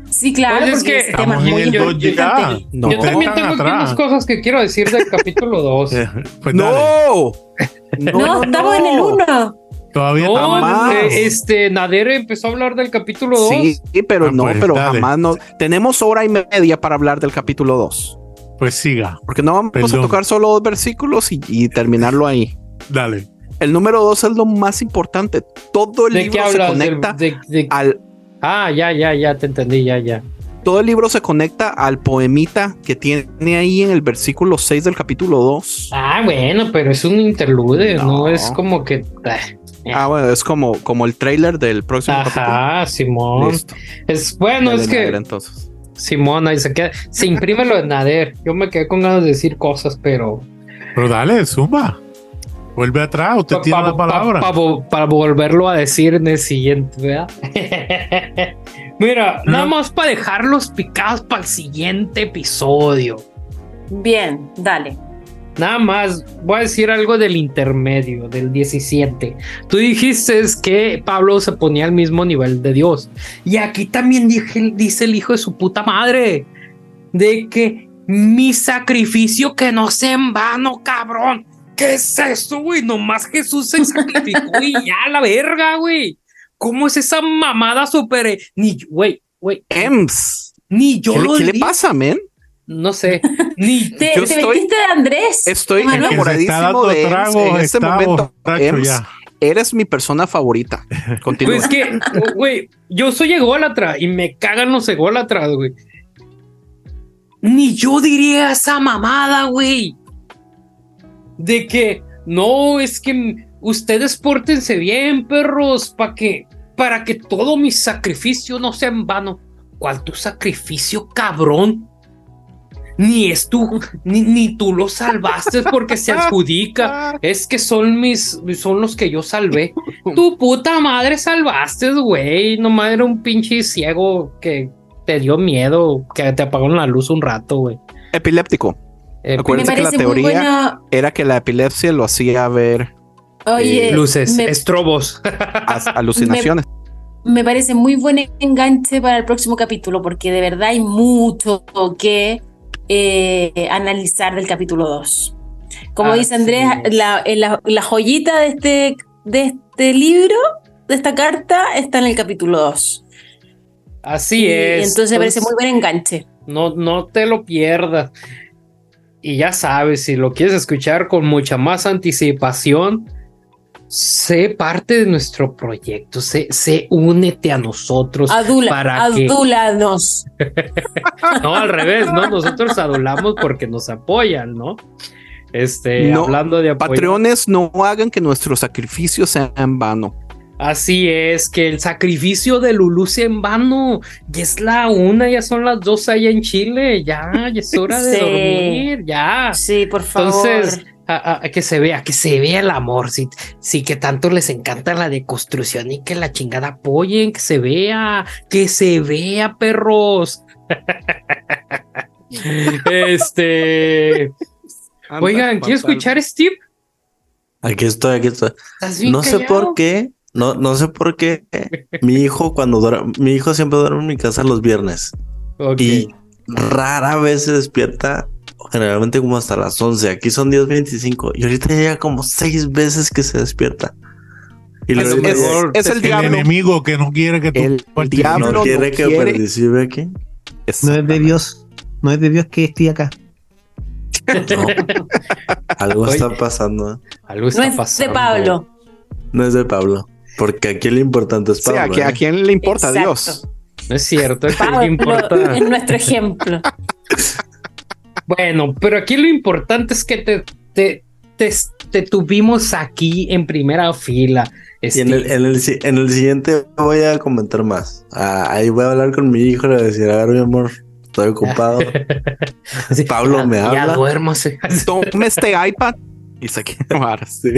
Sí, claro, Pues es porque que ese tema en muy el dos ya. No. Yo también tengo aquí unas cosas que quiero decir del capítulo 2. Eh, pues dale, No. No, estamos en el 1. Todavía No, eh, este, Nader empezó a hablar del capítulo 2. Sí, pero Ah, no, pues, pero dale. jamás no. Tenemos hora y media para hablar del capítulo 2. Pues siga, Porque no vamos a tocar solo dos versículos y, y terminarlo ahí. dale. El número 2 es lo más importante. Todo el ¿De qué libro se conecta de- de- al. Ah, ya, ya, ya, te entendí, ya, ya. Todo el libro se conecta al poemita que tiene ahí en el versículo 6 del capítulo 2. Ah, bueno, pero es un interlude, no, No. es como que. Ah, Ah, bueno, es como, como el trailer del próximo Ajá, Simón. capítulo. Listo. Es bueno, es que Nader, entonces. Simón ahí se queda. Se imprime lo de Nader. Yo me quedé con ganas de decir cosas, pero. Pero dale, zumba. Vuelve atrás, usted pa- tiene pa- la palabra. pa- pa- vo- para volverlo a decir en el siguiente, ¿verdad? Mira, nada más para dejarlos picados para el siguiente episodio. Bien, dale. Nada más, voy a decir algo del intermedio, del 17. Tú dijiste que Pablo se ponía al mismo nivel de Dios. Y aquí también dije- dice el hijo de su puta madre, de que mi sacrificio que no sea en vano, cabrón. ¿Qué es eso, güey? Nomás Jesús se sacrificó y ya la verga, güey. ¿Cómo es esa mamada super... Ni, güey, güey, Ems. ni yo ¿Qué, lo qué le pasa, men? No sé, ni... Te, Yo te estoy- metiste de Andrés. Estoy enamoradísimo de Ems. trago, En este momento, Ems, ya. eres mi persona favorita. Continúa. Pues que, güey, yo soy ególatra y me cagan los ególatras, güey. Ni yo diría esa mamada, güey. De que, no, es que ustedes pórtense bien, perros, para que, para que todo mi sacrificio no sea en vano. ¿Cuál tu sacrificio, cabrón? Ni es tú, ni, ni tú lo salvaste porque se adjudica. Es que son mis, son los que yo salvé. Tu puta madre salvaste, güey. Nomás era un pinche ciego que te dio miedo, que te apagó la luz un rato, güey. Epiléptico. Eh, Me Acuérdense que la teoría bueno. era que la epilepsia lo hacía ver Oye, luces, me, estrobos. as- alucinaciones. me parece muy buen enganche para el próximo capítulo, porque de verdad hay mucho que eh, analizar del capítulo 2. Como dice Andrés, la, la- la joyita de este, de este libro, de esta carta, está en el capítulo 2. Así Y es. entonces me parece muy buen enganche. No, no te lo pierdas. Y ya sabes, si lo quieres escuchar con mucha más anticipación, sé parte de nuestro proyecto, sé, sé únete a nosotros. Adula, ¿Para adúlanos. No, al revés, ¿no? Nosotros adulamos porque nos apoyan, ¿no? Este, No, hablando de apoyo. Patrones, no hagan que nuestro sacrificio sea en vano. Así es, que el sacrificio de Lulú sea en vano. Ya es la una, ya son las dos allá en Chile. Ya, ya es hora de Sí. dormir, ya. Sí, por favor. Entonces, a, a- que se vea, que se vea el amor. Sí, sí, que tanto les encanta la deconstrucción y que la chingada apoyen, que se vea, que se vea, perros. este. Oigan, ¿quiero escuchar Steve? Aquí estoy, aquí estoy. ¿Estás bien No sé por qué, no, no sé por qué mi hijo cuando duerme, mi hijo siempre duerme en mi casa los viernes y rara vez se despierta, generalmente como hasta las 11, aquí son 10.25 y ahorita ya llega como seis veces que se despierta. Y Es- luego es- es el El diablo. enemigo que no quiere que tú El participes. diablo. no quiere no que quiere. participe aquí. No es de Dios. No es de Dios que esté acá. No. Algo Oye. está pasando. Algo no está es pasando. de Pablo. No es de Pablo, porque aquí lo importante es Sí, Pablo. ¿a, qui- a ¿eh? quién le importa Exacto. Dios? No es cierto, es que Pablo es nuestro ejemplo. Bueno, pero aquí lo importante es que te, te, te, te tuvimos aquí en primera fila. Y en el, en, el, si- en el siguiente voy a comentar más. Ah, ahí voy a hablar con mi hijo y le voy a decir, a ver, mi amor, estoy ocupado. Sí, Pablo ya- me Ya habla. duérmase. Tome este iPad y se quiere llevar. Sí.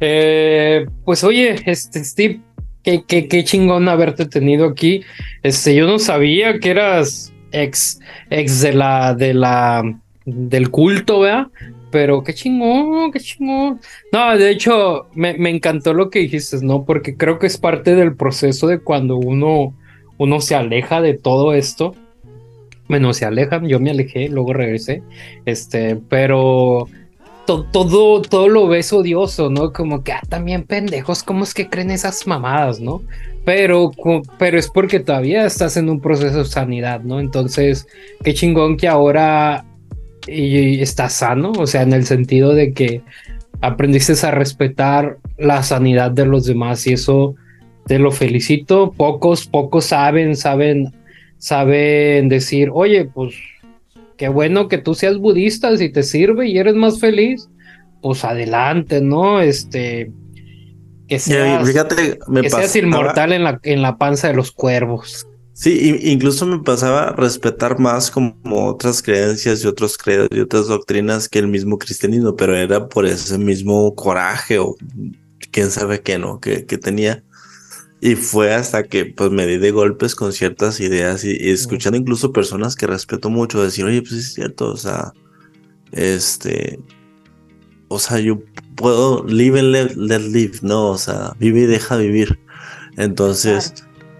Eh, pues oye, este Steve, qué, qué, qué chingón haberte tenido aquí. Este, yo no sabía que eras ex, ex de la, de la, del culto, ¿verdad? Pero qué chingón, qué chingón. No, de hecho, me, me, encantó lo que dijiste, ¿no? Porque creo que es parte del proceso de cuando uno, uno se aleja de todo esto. Bueno, se alejan, yo me alejé, luego regresé. Este, pero todo, todo lo ves odioso, ¿no? Como que, ah, también pendejos, ¿cómo es que creen esas mamadas, no? Pero, pero es porque todavía estás en un proceso de sanidad, ¿no? Entonces, qué chingón que ahora y estás sano, o sea, en el sentido de que aprendiste a respetar la sanidad de los demás y eso te lo felicito. Pocos, pocos saben, saben, saben decir, oye, pues qué bueno que tú seas budista, si te sirve y eres más feliz, pues adelante, ¿no? Este, que seas, fíjate, que seas inmortal en la, en la panza de los cuervos. Sí, incluso me pasaba a respetar más como otras creencias y otros credos y otras doctrinas que el mismo cristianismo, pero era por ese mismo coraje o quién sabe qué, ¿no? Que, que tenía. Y fue hasta que pues me di de golpes con ciertas ideas y, escuchando incluso personas que respeto mucho decir, oye, pues es cierto, o sea, este, o sea, yo puedo live and let, live, ¿no? O sea, vive y deja vivir. Entonces,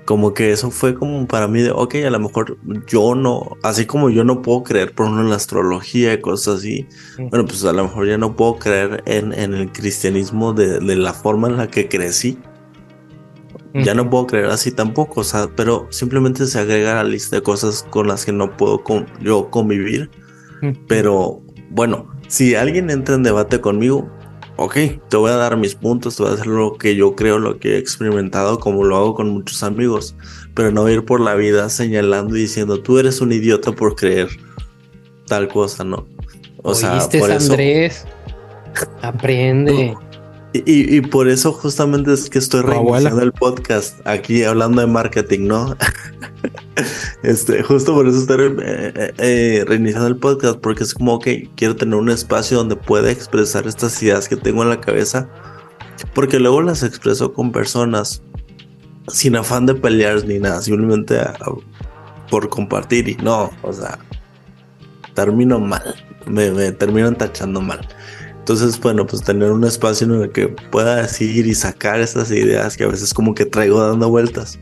como que eso fue como para mí de, ok, a lo mejor yo no, así como yo no puedo creer, por ejemplo, en la astrología y cosas así, bueno, pues a lo mejor ya no puedo creer en, en el cristianismo de, de la forma en la que crecí ya no puedo creer así tampoco, o sea, pero simplemente se agrega a la lista de cosas con las que no puedo yo convivir. Pero bueno, si alguien entra en debate conmigo, ok, te voy a dar mis puntos, te voy a hacer lo que yo creo, lo que he experimentado, como lo hago con muchos amigos, pero no ir por la vida señalando y diciendo, tú eres un idiota por creer tal cosa, ¿no? O sea, por Andrés? Aprende. Y, por eso justamente es que estoy reiniciando el podcast aquí hablando de marketing, ¿no? este, justo por eso estoy eh, eh, eh, reiniciando el podcast porque es como que quiero tener un espacio donde pueda expresar estas ideas que tengo en la cabeza porque luego las expreso con personas sin afán de pelear ni nada, simplemente por compartir y no, o sea, termino mal, me, me terminan tachando mal. Entonces, bueno, pues tener un espacio en el que pueda decir y sacar estas ideas que a veces como que traigo dando vueltas.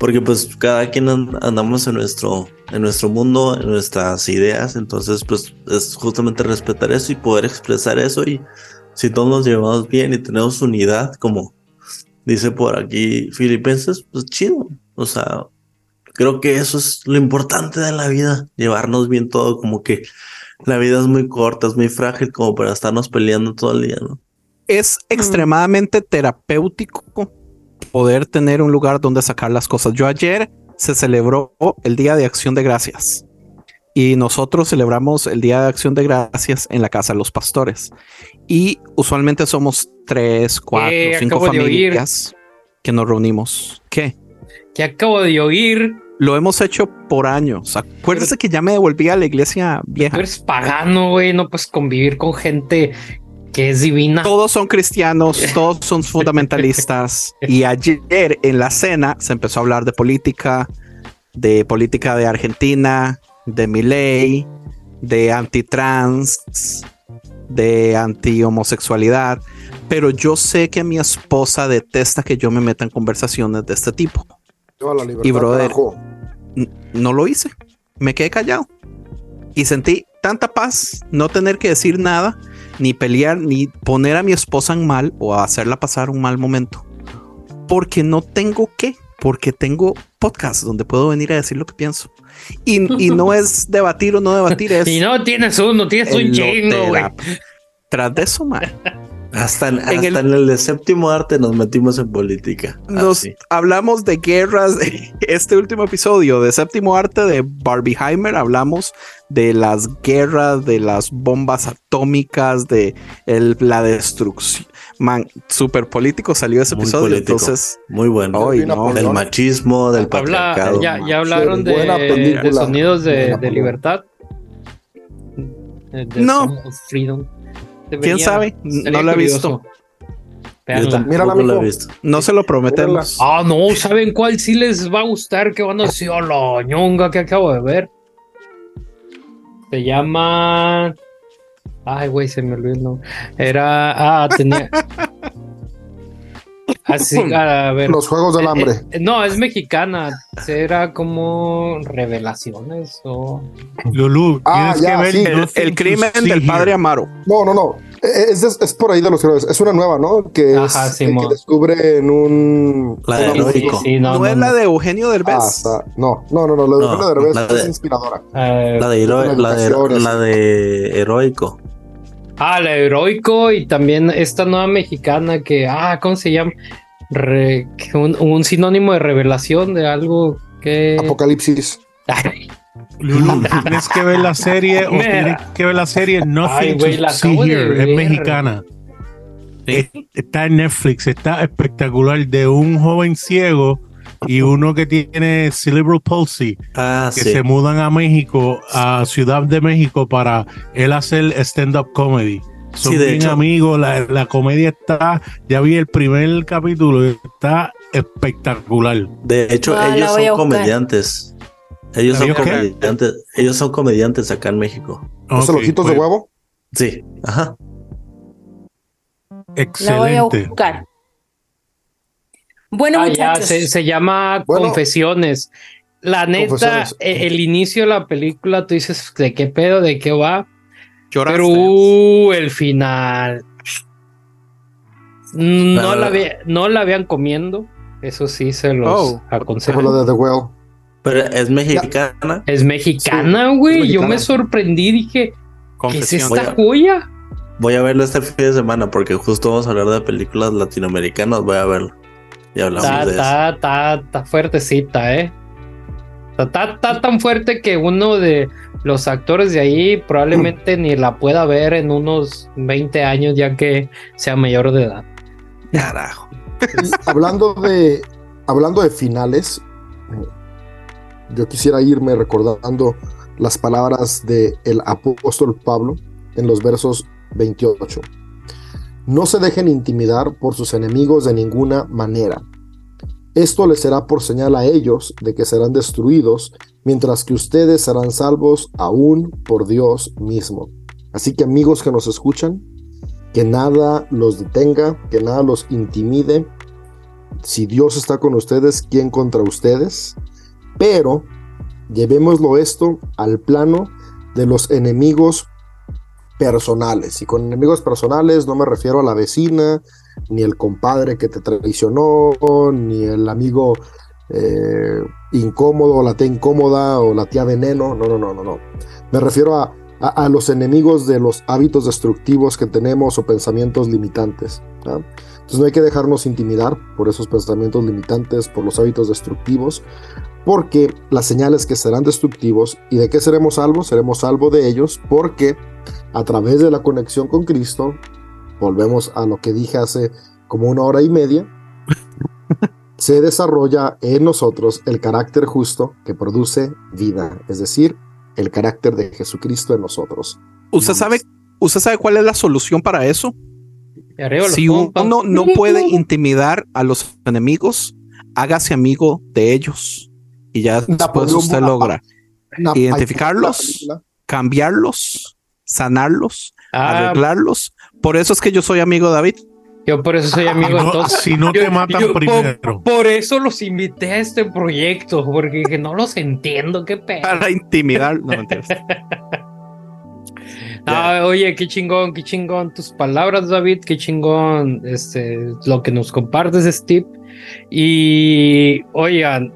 Porque pues cada quien andamos en nuestro, en nuestro mundo, en nuestras ideas, entonces pues es justamente respetar eso y poder expresar eso y si todos nos llevamos bien y tenemos unidad, como dice por aquí Filipenses, pues chido. O sea, creo que eso es lo importante de la vida, llevarnos bien todo, como que la vida es muy corta, es muy frágil como para estarnos peleando todo el día, ¿no? Es extremadamente terapéutico poder tener un lugar donde sacar las cosas. Yo ayer se celebró el Día de Acción de Gracias y nosotros celebramos el Día de Acción de Gracias en la casa de los pastores. Y usualmente somos tres, cuatro, eh, cinco familias que nos reunimos. ¿Qué? Que acabo de oír lo hemos hecho por años. Acuérdese que ya me devolví a la iglesia vieja. Tú eres pagano, güey. No puedes convivir con gente que es divina. Todos son cristianos, todos son fundamentalistas. y ayer en la cena se empezó a hablar de política, de política de Argentina, de Milei, de antitrans, de anti-homosexualidad. Pero yo sé que mi esposa detesta que yo me meta en conversaciones de este tipo y brother, no lo hice. Me quedé callado. Y sentí tanta paz no tener que decir nada, ni pelear, ni poner a mi esposa en mal o hacerla pasar un mal momento. Porque no tengo que, porque tengo podcast donde puedo venir a decir lo que pienso. Y, no es debatir o no debatir, es. y no tienes uno, tienes un chingo, güey. Tras de eso, mal. Hasta, en, el, de séptimo arte nos metimos en política. Nos hablamos de guerras. Este último episodio de séptimo arte de Barbieheimer hablamos de las guerras, de las bombas atómicas, de la destrucción. Man, súper político salió ese episodio. Entonces, muy bueno. Del machismo, del patriarcado. Ya, hablaron de, sonidos de, libertad. no. ¿Quién sabe? No lo he visto. Mira la visto. No se lo prometemos. Ah, no, ¿saben cuál sí les va a gustar? Que van a decir, oh, la ñonga que acabo de ver. Se llama. Ay, güey, se me olvidó Era. Ah, tenía. Así, a ver. Los Juegos del eh, Hambre. Eh, no, es mexicana. Era como Revelaciones o. Lulu, ah, tienes que ver el, crimen del padre Amaro. No, no, no. Es, es, por ahí de los héroes. Es una nueva, ¿no? Que, Ajá, es, que descubre en un. La de heroico. no, es la de Eugenio Derbez. Ah, no, no, no, no. La de Eugenio Derbez es inspiradora. Eh, la, de, la, de, la de heroico. Ah, la heroico y también esta nueva mexicana que, ah, ¿cómo se llama? un, sinónimo de revelación de algo que. Apocalipsis. Lulu, tienes que ver la serie o tienes que ver la serie Nothing Ay, to See Here, es mexicana. Está en Netflix, está espectacular de un joven ciego y uno que tiene cerebral palsy ah, que se mudan a México, a Ciudad de México para él hacer stand-up comedy. Son bien amigos, la, comedia está, ya vi el primer capítulo, está espectacular. De hecho, ellos son comediantes. Ellos son comediantes, ellos son comediantes acá en México. ¿Los ojitos de pues. huevo? Sí, ajá. Excelente. La voy a buscar. Bueno, ah, se, llama Confesiones. La neta, e, el, inicio de la película, tú dices, ¿de qué pedo? ¿De qué va? Pero uh, el final. No, la, no la vean comiendo. Eso sí se los oh, aconsejo. Pero es mexicana. Es mexicana, güey. Yo me sorprendí, dije, ¿qué es esta joya? Voy a verlo este fin de semana porque justo vamos a hablar de películas latinoamericanas. Voy a verlo. Y hablamos está, de está, Está, está fuertecita, ¿eh? Está, tan fuerte que uno de los actores de ahí probablemente ni la pueda ver en unos 20 años ya que sea mayor de edad. Carajo. hablando de hablando de finales, yo quisiera irme recordando las palabras del el apóstol Pablo en los versos 28. No se dejen intimidar por sus enemigos de ninguna manera. Esto les será por señal a ellos de que serán destruidos, mientras que ustedes serán salvos aún por Dios mismo. Así que amigos que nos escuchan, que nada los detenga, que nada los intimide. Si Dios está con ustedes, ¿quién contra ustedes? Pero llevémoslo esto al plano de los enemigos personales. Y con enemigos personales no me refiero a la vecina, ni el compadre que te traicionó, ni el amigo eh, incómodo, la tía incómoda, o la tía veneno. No, no, no, no, no. Me refiero a, a, los enemigos de los hábitos destructivos que tenemos o pensamientos limitantes. Entonces no hay que dejarnos intimidar por esos pensamientos limitantes, por los hábitos destructivos, porque las señales que serán destructivos y de qué seremos salvos, seremos salvos de ellos, porque a través de la conexión con Cristo, volvemos a lo que dije hace como una hora y media, se desarrolla en nosotros el carácter justo que produce vida, es decir, el carácter de Jesucristo en nosotros. ¿Usted sabe, ¿usted sabe cuál es la solución para eso? Si uno no puede intimidar a los enemigos, hágase amigo de ellos y ya después usted logra identificarlos, cambiarlos sanarlos, ah, arreglarlos. Por eso es que yo soy amigo David. Yo por eso soy amigo de todos. Si no te matan primero. Por, eso los invité a este proyecto, porque dije, no los entiendo, qué pedo. Para intimidar, no oye, qué chingón, qué chingón tus palabras, David, qué chingón este, lo que nos compartes, Steve. Y oigan,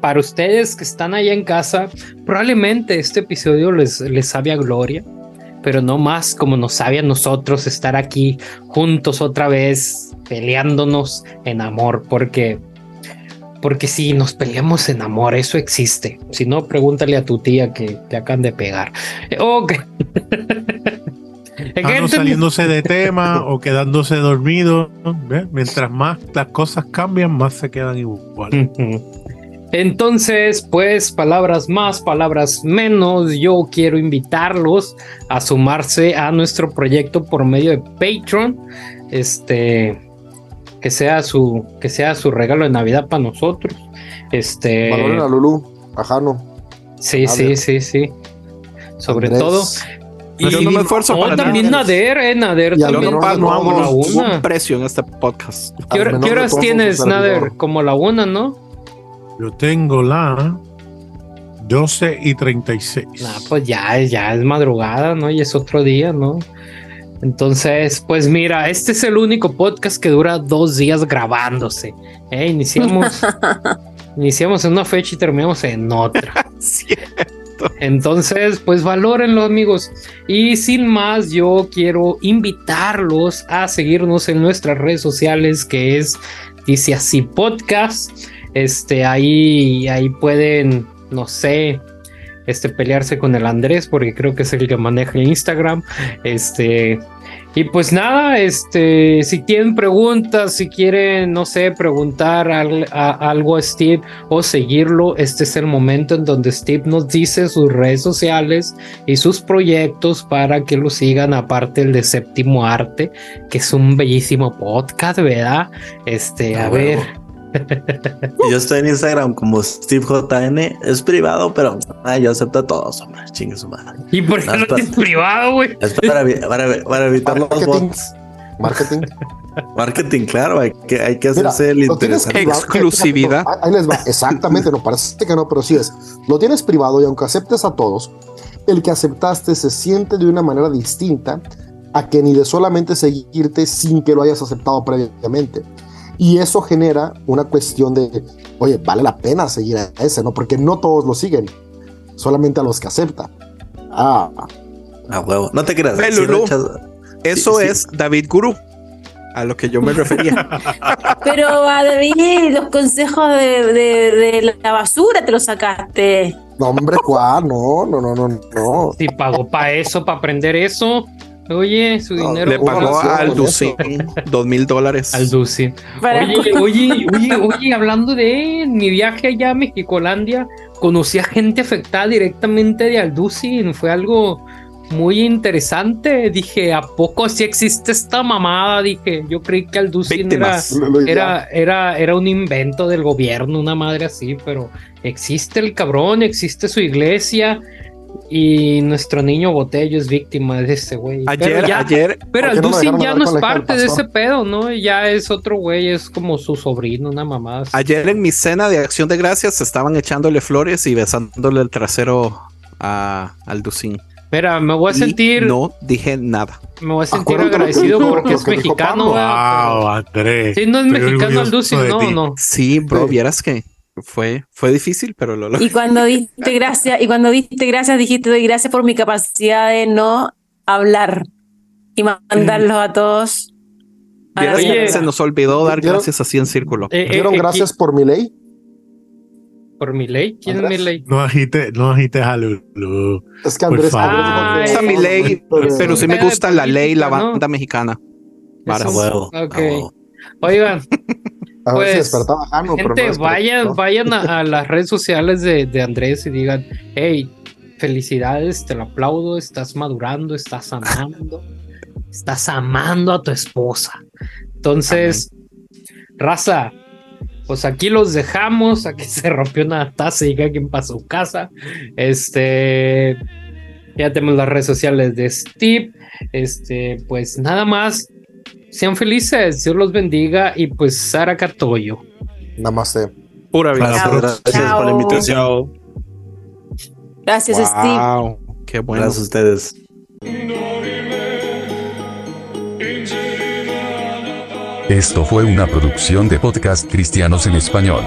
para ustedes que están allá en casa, probablemente este episodio les, les sabe a gloria pero no más como nos sabe a nosotros estar aquí juntos otra vez peleándonos en amor, porque porque si nos peleamos en amor, eso existe. Si no, pregúntale a tu tía que te acaban de pegar. Ok. saliéndose de tema o quedándose dormido. Mientras más las cosas cambian, más se quedan igual. Entonces, pues palabras más, palabras menos, yo quiero invitarlos a sumarse a nuestro proyecto por medio de Patreon. Este que sea su que sea su regalo de Navidad para nosotros. Este a Lulu, a Jano. Sí, sí, sí, sí. sobre todo. Y yo no me esfuerzo para también Nader, eh, Nader también no pagamos un precio en este podcast. ¿Qué, horas tienes, Nader? Como la una, ¿no? Yo tengo la 12 y 36. Ah, pues ya, ya es madrugada, ¿no? Y es otro día, ¿no? Entonces, pues mira, este es el único podcast que dura dos días grabándose. ¿eh? Iniciamos, iniciamos en una fecha y terminamos en otra. Entonces, pues valórenlo amigos. Y sin más, yo quiero invitarlos a seguirnos en nuestras redes sociales, que es Dice Así Podcast. Este, ahí, ahí pueden, no sé, este, pelearse con el Andrés, porque creo que es el que maneja Instagram. Este, y pues nada, este, si tienen preguntas, si quieren, no sé, preguntar algo a Steve o seguirlo, este es el momento en donde Steve nos dice sus redes sociales y sus proyectos para que lo sigan, aparte el de Séptimo Arte, que es un bellísimo podcast, ¿verdad? Este, a ver. Yo estoy en Instagram como SteveJN. Es privado, pero yo acepto a todos, hombre. Chingue su madre. ¿Y por qué no, es privado, güey? Es para, evitar los bots. Marketing. Marketing, claro, hay que, hay que hacerse el interesante. Exclusividad. Ahí les va. Exactamente, no parece que no, pero sí es. Lo tienes privado y aunque aceptes a todos, el que aceptaste se siente de una manera distinta a que ni de solamente seguirte sin que lo hayas aceptado previamente. Y eso genera una cuestión de, oye, vale la pena seguir a ese, ¿no? Porque no todos lo siguen, solamente a los que aceptan. Ah. A huevo. No te creas. eso es David Guru, a lo que yo me refería. Pero a David, los consejos de, la basura te los sacaste. No, hombre, ¿cuál? No, no, no, no, no. Si pagó para eso, para aprender eso. Oye, su dinero. Le pagó al Ducin dos mil dólares. Al Ducin. Oye, oye, oye, oye, hablando de mi viaje allá a Mexicolandia, conocí a gente afectada directamente de Alducin. Fue algo muy interesante. Dije, ¿a poco sí existe esta mamada? Dije, yo creí que Alducin era, era, era, era un invento del gobierno, una madre así, pero existe el cabrón, existe su iglesia y nuestro niño Botello es víctima de ese güey. Ayer, pero ayer. Pero el no ya no es parte de ese pedo, ¿no? Ya es otro güey, es como su sobrino, una mamá. Ayer en mi cena de acción de gracias estaban echándole flores y besándole el trasero a, al Ducín. Mira, me voy a sentir. No dije nada. Me voy a sentir agradecido porque es mexicano. Wow, Andrés. Sí, no es mexicano el Ducín, no, no. Sí, bro, vieras que fue, fue difícil, pero lo logré. Y cuando diste gracias, y cuando diste gracias, dijiste doy gracias por mi capacidad de no hablar y mandarlos a todos. se nos olvidó dar gracias así en círculo. Eh, ¿Dieron eh, gracias por mi ley? ¿Por mi ley? ¿Quién es mi ley? No agites, no agites a Lulu. Es que Andrés, me gusta mi ley, pero sí me gusta la ley, la banda mexicana. Para huevo. Ok. Oigan, pues, gente, vayan, vayan a, las redes sociales de, Andrés y digan, hey, felicidades, te lo aplaudo, estás madurando, estás amando, estás amando a tu esposa. Entonces, raza, pues aquí los dejamos, aquí se rompió una taza y cada quien pasó casa. Este, ya tenemos las redes sociales de Steve. Este, pues nada más sean felices, Dios los bendiga y pues Sara Catoyo. Namaste. Pura vida. Gracias, por la invitación. Gracias, Steve. Qué bueno. Gracias a ustedes. Esto fue una producción de podcast cristianos en español.